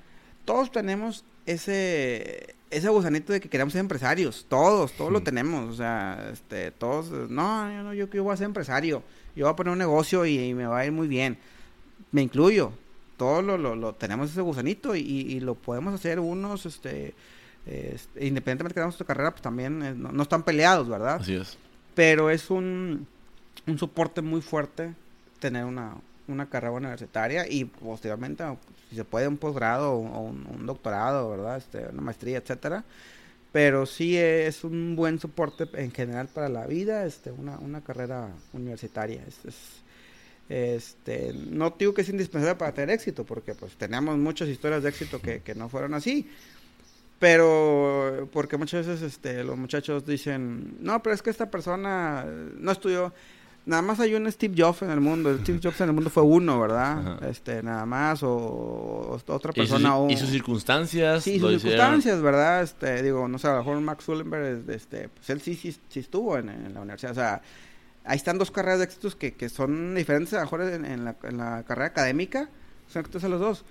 Todos tenemos ese ese gusanito de que queremos ser empresarios, todos, todos lo tenemos, o sea, este, todos, no, yo no, yo, yo voy a ser empresario, yo voy a poner un negocio y, me va a ir muy bien, me incluyo, todos lo, lo, tenemos ese gusanito y, y, lo podemos hacer unos, este, este, independientemente de nuestra carrera, pues también eh, no, están peleados, ¿verdad? Así es. Pero es un, un soporte muy fuerte tener una, una carrera universitaria y posteriormente, si se puede, un posgrado o un, doctorado, ¿verdad? Este, una maestría, etcétera. Pero sí es un buen soporte en general para la vida, este, una, una carrera universitaria. Es, este, no digo que es indispensable para tener éxito, porque pues tenemos muchas historias de éxito que, que no fueron así, pero, porque muchas veces este, los muchachos dicen, no, pero es que esta persona no estudió. Nada más hay un Steve Jobs en el mundo. El Steve (laughs) Jobs en el mundo fue uno, ¿verdad? Este, nada más, o, otra persona. ¿Y sus, circunstancias? Sí, sus circunstancias, ¿verdad? Este, digo, no sé, a lo mejor Max Zuckerberg, este, pues él sí, sí, sí estuvo en, la universidad. O sea, ahí están dos carreras de éxitos que, que son diferentes, a lo mejor en, la, en la carrera académica, son éxitos a los dos.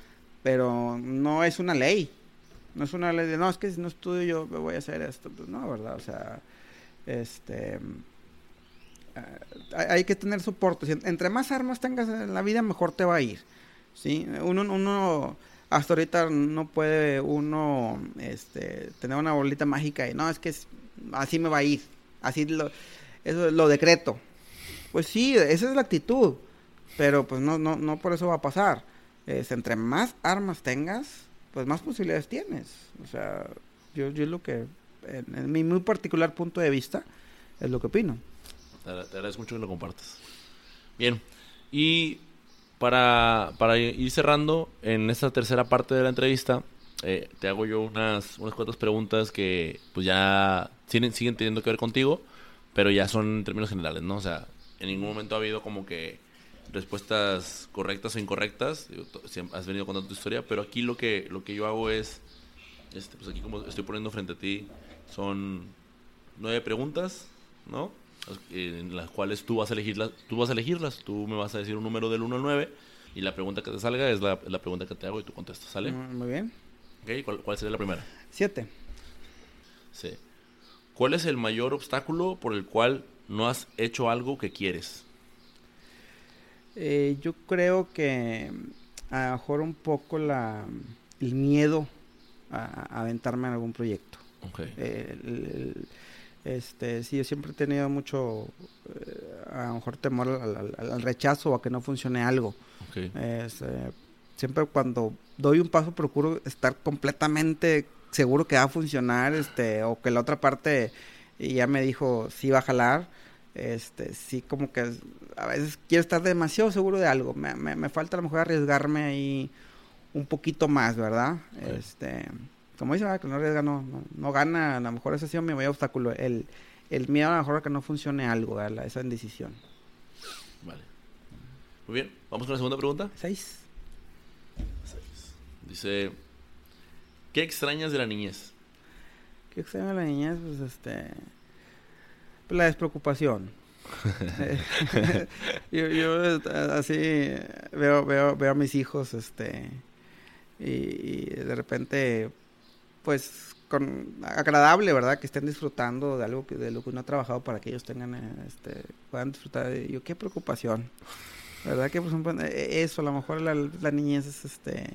Pero no es una ley. No es una ley de, no, es que si no estudio yo me voy a hacer esto. Pues no, ¿verdad? O sea, este... Eh, hay que tener soporte. entre más armas tengas en la vida, mejor te va a ir. ¿sí? Uno, uno hasta ahorita no puede uno este, tener una bolita mágica y no, es que así me va a ir, así lo, lo decreto. Pues sí, esa es la actitud, pero pues no, no, no por eso va a pasar. Es, entre más armas tengas, pues más posibilidades tienes. O sea, yo, yo lo que, en, mi muy particular punto de vista, es lo que opino. Te, agradezco mucho que lo compartas. Bien, y para, para ir cerrando, en esta tercera parte de la entrevista, eh, te hago yo unas, unas cuantas preguntas que pues ya siguen, siguen teniendo que ver contigo, pero ya son en términos generales, ¿no? O sea, en ningún momento ha habido como que respuestas correctas o incorrectas. Has venido contando tu historia, pero aquí lo que, lo que yo hago es, este, pues aquí como estoy poniendo frente a ti, son nueve preguntas, ¿no? en las cuales tú vas a elegirlas, tú vas a elegirlas, tú me vas a decir un número del 1 al 9 y la pregunta que te salga es la, la pregunta que te hago y tú contestas, ¿sale? Mm, muy bien. Okay, ¿cuál, ¿Cuál sería la primera? Siete. Sí. ¿Cuál es el mayor obstáculo por el cual no has hecho algo que quieres? Eh, yo creo que a lo mejor un poco la, el miedo a, aventarme en algún proyecto. Okay. Eh, este, sí, yo siempre he tenido mucho, eh, a lo mejor temor al, rechazo o a que no funcione algo. Eh, siempre cuando doy un paso procuro estar completamente seguro que va a funcionar, este, o que la otra parte ya me dijo sí va a jalar. Este, sí, como que a veces quiero estar demasiado seguro de algo. Me, me, falta a lo mejor arriesgarme ahí un poquito más, ¿verdad? Este como dice, ah, que no arriesga, no, no, gana, a lo mejor ese ha sido mi mayor obstáculo, el, el miedo a lo mejor a que no funcione algo, esa indecisión. Vale. Muy bien, vamos con la segunda pregunta. Seis. Seis. Dice, ¿qué extrañas de la niñez? ¿Qué extraño de la niñez? Pues este, pues, la despreocupación. (laughs) yo, yo así veo, veo, veo a mis hijos, este, y de repente pues con agradable, ¿verdad? Que estén disfrutando de algo que de lo que uno ha trabajado para que ellos tengan este puedan disfrutar ello. Qué preocupación. ¿Verdad que pues, e, eso a lo mejor la, niñez es este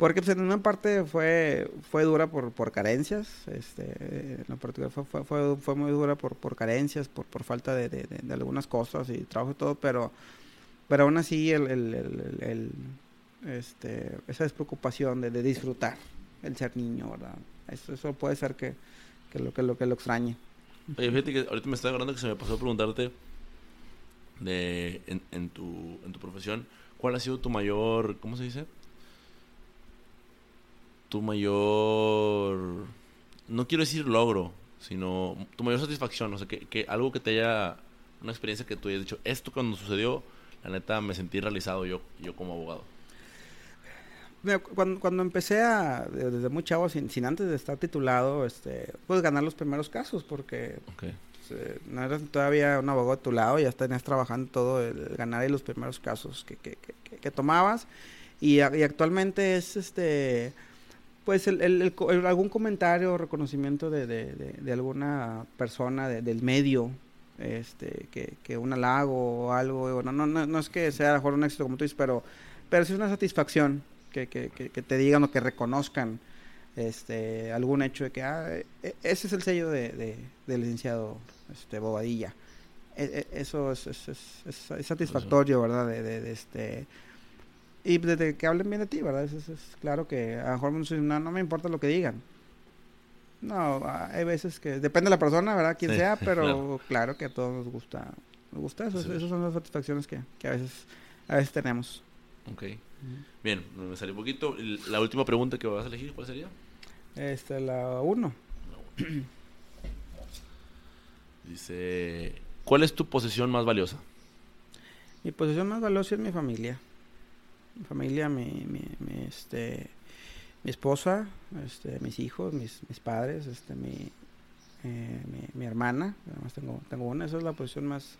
porque pues en una parte fue fue dura por, por carencias, este en la particular fue, fue, fue, muy dura por, por carencias, por, por falta de, de, algunas cosas y trabajo y todo, pero pero aún así el, el, este esa despreocupación de, de disfrutar el ser niño, ¿verdad? Eso, eso puede ser que, que, lo, que, lo que lo extrañe. Oye, fíjate que ahorita me está acordando que se me pasó a preguntarte de, en, tu, en tu profesión, ¿cuál ha sido tu mayor, ¿cómo se dice? Tu mayor, no quiero decir logro, sino tu mayor satisfacción, o sea, que, que algo que te haya, una experiencia que tú hayas dicho, esto cuando sucedió, la neta me sentí realizado yo, yo como abogado cuando, cuando empecé a, desde muy chavo, sin, sin antes de estar titulado, este, pues ganar los primeros casos, porque eh, no eras todavía un abogado titulado, ya tenías trabajando todo, el, ganar ahí los primeros casos que, que, que, tomabas. Y, y, actualmente es este pues el, el, algún comentario o reconocimiento de, de, de, alguna persona del medio este que, que un halago o algo no, no, no, es que sea lo mejor un éxito como tú dices pero pero sí es una satisfacción que, que, que, te digan o que reconozcan este algún hecho de que ah, e, e, ese es el sello de, del licenciado este Bobadilla. E, eso es, es, es, satisfactorio, ¿verdad? De, de, este y desde que hablen bien de ti, ¿verdad? Es, es, claro que a lo mejor no, no me importa lo que digan. No, hay veces que depende de la persona, ¿verdad? Quien sea, (laughs) pero claro. que a todos nos gusta, nos gusta eso. Esas son las satisfacciones que, que a veces a veces tenemos. Ok. Bien, me salió un poquito. La última pregunta que vas a elegir, ¿cuál sería? Esta, la 1. (clears throat) Dice, ¿cuál es tu posesión más valiosa? Mi posesión más valiosa es mi familia. Mi familia, mi, mi, mi este, mi esposa, este, mis hijos, mis, mis padres, este, mi, eh, mi, mi, hermana. Además tengo, tengo una. Esa es la posición más,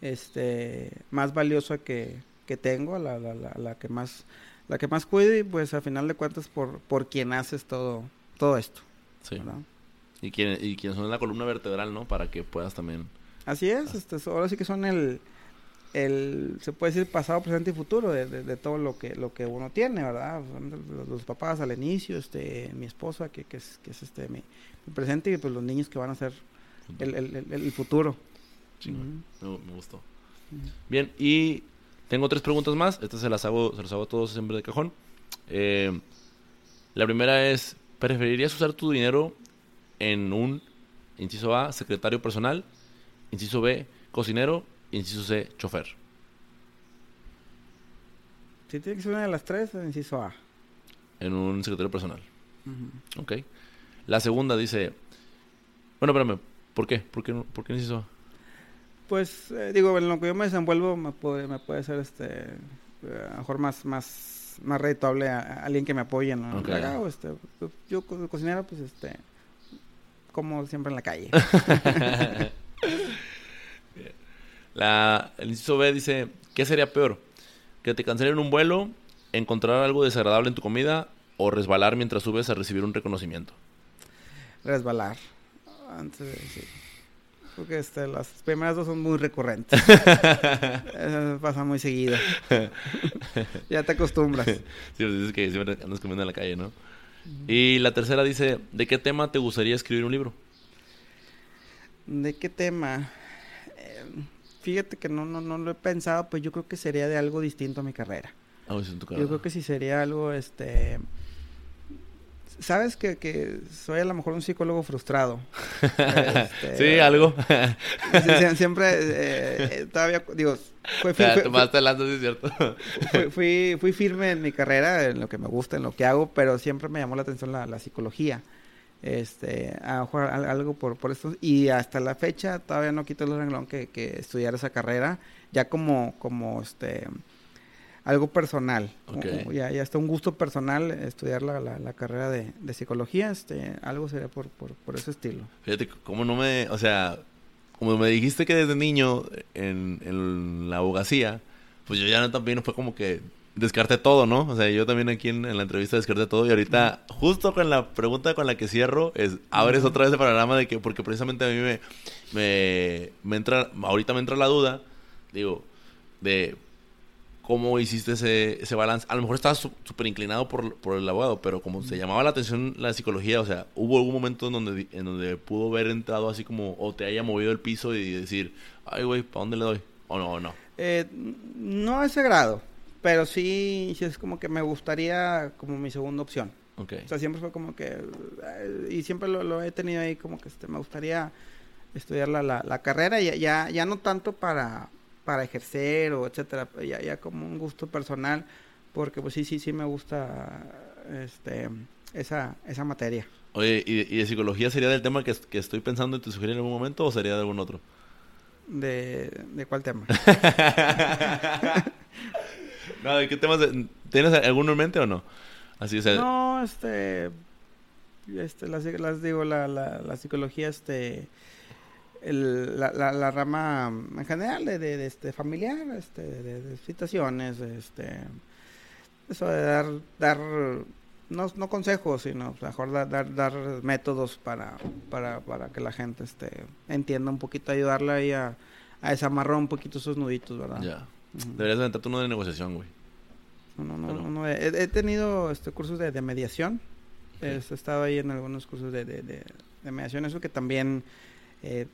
este, más valiosa que, que tengo, la, la, la, que más la que más cuido y pues a final de cuentas por, por quien haces todo, todo esto. Sí. Y quien, y quien son la columna vertebral, ¿no? Para que puedas también... Así es, este, ahora sí que son el, el, se puede decir pasado, presente y futuro de, de, todo lo que, lo que uno tiene, ¿verdad? Los, papás al inicio, este, mi esposa, que, que, es, que es este, mi, presente, y pues los niños que van a ser el, el, el, futuro. Me, gustó. Bien, y tengo tres preguntas más. Estas se las hago, se las hago a todos siempre de cajón. Eh, la primera es, ¿preferirías usar tu dinero en un, inciso A, secretario personal, inciso B, cocinero, inciso C, chofer? Si tiene que ser una de las tres, inciso A. En un secretario personal. Ok. La segunda dice, bueno, espérame, ¿por qué? ¿Por qué, por qué inciso A? Pues, eh, digo, en lo que yo me desenvuelvo me puede, me puede ser, este, eh, a lo mejor más, más más redituable a, alguien que me apoye en lo que este, yo cocinero, pues, este, como siempre en la calle. (laughs) (laughs) la, el inciso B dice, ¿qué sería peor? ¿Que te cancelen un vuelo, encontrar algo desagradable en tu comida o resbalar mientras subes a recibir un reconocimiento? Resbalar. Antes de decir. Porque este, las primeras dos son muy recurrentes. (laughs) Eso pasa muy seguido. (laughs) ya te acostumbras. Sí, pues dices que siempre andas comiendo en la calle, ¿no? Y la tercera dice, ¿de qué tema te gustaría escribir un libro? ¿De qué tema? Eh, fíjate que no, no, no lo he pensado, pues yo creo que sería de algo distinto a mi carrera. Ah, yo creo que sí sería algo, este sabes que, que, soy a lo mejor un psicólogo frustrado. (laughs) Este, sí, algo. siempre, eh, todavía, digo, fui, fui, adelante, sí es cierto. Fui, fui, firme en mi carrera, en lo que me gusta, en lo que hago, pero siempre me llamó la atención la, la psicología. Este, a jugar algo por, por esto. Y hasta la fecha todavía no quito el renglón que, que estudiar esa carrera, ya como, como este algo personal. Ya, ya está un gusto personal estudiar la, la, carrera de, de, psicología, este, algo sería por, por, por, ese estilo. Fíjate, como no me, o sea, como me dijiste que desde niño en, en la abogacía, pues yo ya no, también fue como que descarte todo, ¿no? O sea, yo también aquí en, la entrevista descarté todo y ahorita, justo con la pregunta con la que cierro, es, abres otra vez el panorama de que, porque precisamente a mí me, me, me entra, ahorita me entra la duda, digo, de cómo hiciste ese, ese balance. A lo mejor estabas súper inclinado por, por, el abogado, pero como se llamaba la atención la psicología, o sea, ¿hubo algún momento en donde, en donde pudo haber entrado así como, o te haya movido el piso y decir, ay, güey, ¿para dónde le doy? ¿O no? O no? Eh, no a ese grado, pero sí, sí es como que me gustaría como mi segunda opción. Okay. O sea, siempre fue como que, y siempre lo, lo he tenido ahí como que este, me gustaría estudiar la, la, la carrera, ya, ya, ya no tanto para para ejercer o etcétera, ya, ya como un gusto personal, porque pues sí, sí, sí me gusta este esa, esa materia. Oye, ¿y, de psicología sería del tema que, que estoy pensando en te sugerir en algún momento o sería de algún otro? ¿De, de cuál tema? (laughs) (laughs) no, ¿de qué temas? ¿Tienes alguno en mente o no? Así, o No, este... este las, las digo, la, la, la psicología, este el, la, la, rama en general de, de, este familiar, este, de, situaciones, este, eso de dar, dar no, no consejos, sino mejor dar, dar, métodos para, para, para que la gente este, entienda un poquito, ayudarla ahí a, a desamarrar un poquito esos nuditos, ¿verdad? Ya. Deberías aventarte uno de negociación, güey. No, no, no, he, tenido este cursos de, de mediación. He estado ahí en algunos cursos de, de, de mediación, eso que también eh,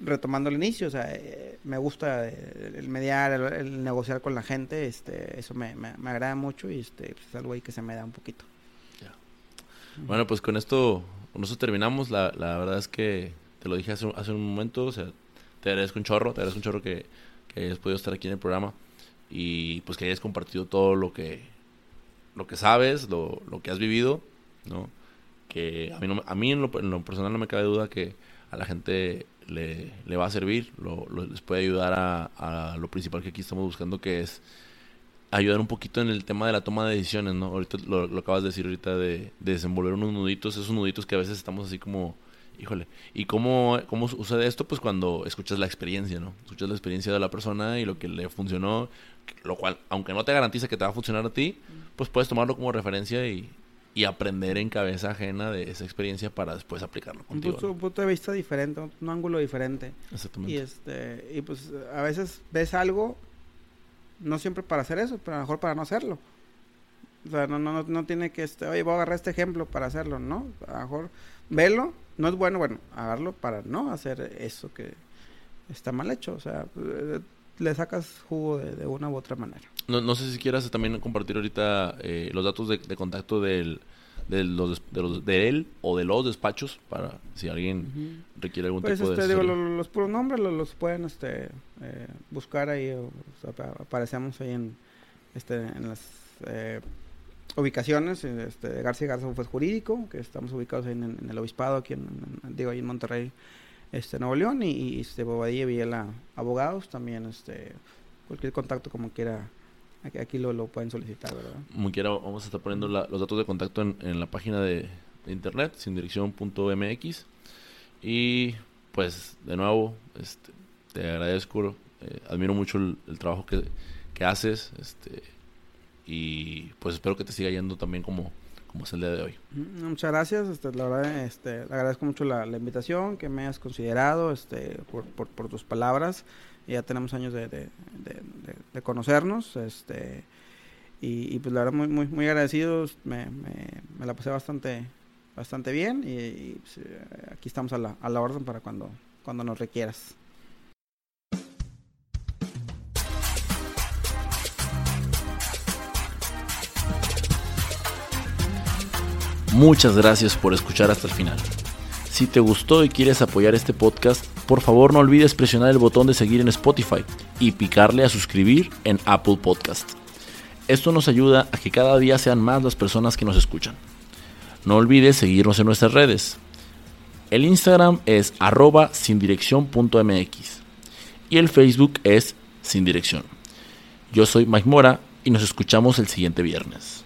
retomando el inicio, o sea, eh, me gusta el, mediar, el, negociar con la gente, este, eso me, me, agrada mucho y este, pues, es algo ahí que se me da un poquito. Bueno, pues con esto, con eso terminamos. La, la verdad es que te lo dije hace, hace un momento, o sea, te agradezco un chorro, te agradezco un chorro que, que hayas podido estar aquí en el programa y pues que hayas compartido todo lo que, lo que sabes, lo, lo que has vivido, ¿no? Que a mí, no, a mí en, lo, en lo personal no me cabe duda que a la gente le, le va a servir, lo, les puede ayudar a, a, lo principal que aquí estamos buscando, que es ayudar un poquito en el tema de la toma de decisiones, ¿no? Ahorita lo, lo acabas de decir ahorita de, desenvolver unos nuditos, esos nuditos que a veces estamos así como, híjole, ¿y cómo, cómo sucede esto? Pues cuando escuchas la experiencia, ¿no? Escuchas la experiencia de la persona y lo que le funcionó, lo cual, aunque no te garantiza que te va a funcionar a ti, pues puedes tomarlo como referencia y, y aprender en cabeza ajena de esa experiencia para después aplicarlo contigo. Un punto, de vista diferente, un ángulo diferente. Exactamente. Y, este, y pues a veces ves algo, no siempre para hacer eso, pero a lo mejor para no hacerlo. O sea, no, no, no tiene que, este, oye, voy a agarrar este ejemplo para hacerlo, ¿no? A lo mejor velo, no es bueno, bueno, agarrarlo para no hacer eso que está mal hecho. O sea, le sacas jugo de, una u otra manera. No, no sé si quieras también compartir ahorita eh, los datos de, contacto del, de, los, de, los, de él o de los despachos para si alguien requiere algún pues tipo este, de... Digo, los, puros nombres los, pueden este, eh, buscar ahí, o, aparecemos ahí en, este, en las eh, ubicaciones este, de García Garza Bufet Jurídico, que estamos ubicados ahí en, el Obispado, aquí en, digo, ahí en Monterrey, este Nuevo León y, y este Bobadilla Villela Abogados también este cualquier contacto como quiera aquí, aquí lo, lo, pueden solicitar verdad como quiera vamos a estar poniendo los datos de contacto en, en la página de, internet sin dirección.mx y pues de nuevo este te agradezco eh, admiro mucho el, trabajo que, que haces este y pues espero que te siga yendo también como como es el día de hoy. Muchas gracias, este, la verdad, este, agradezco mucho la, invitación, que me hayas considerado, este, por, por, tus palabras. Ya tenemos años de, de, conocernos, este, y, pues la verdad muy, muy, muy agradecidos, me, me, la pasé bastante, bastante bien y, pues, eh, aquí estamos a la, a la orden para cuando, cuando nos requieras. Muchas gracias por escuchar hasta el final. Si te gustó y quieres apoyar este podcast, por favor no olvides presionar el botón de seguir en Spotify y picarle a suscribir en Apple Podcast. Esto nos ayuda a que cada día sean más las personas que nos escuchan. No olvides seguirnos en nuestras redes. El Instagram es arroba sin y el Facebook es sin dirección. Yo soy Mike Mora y nos escuchamos el siguiente viernes.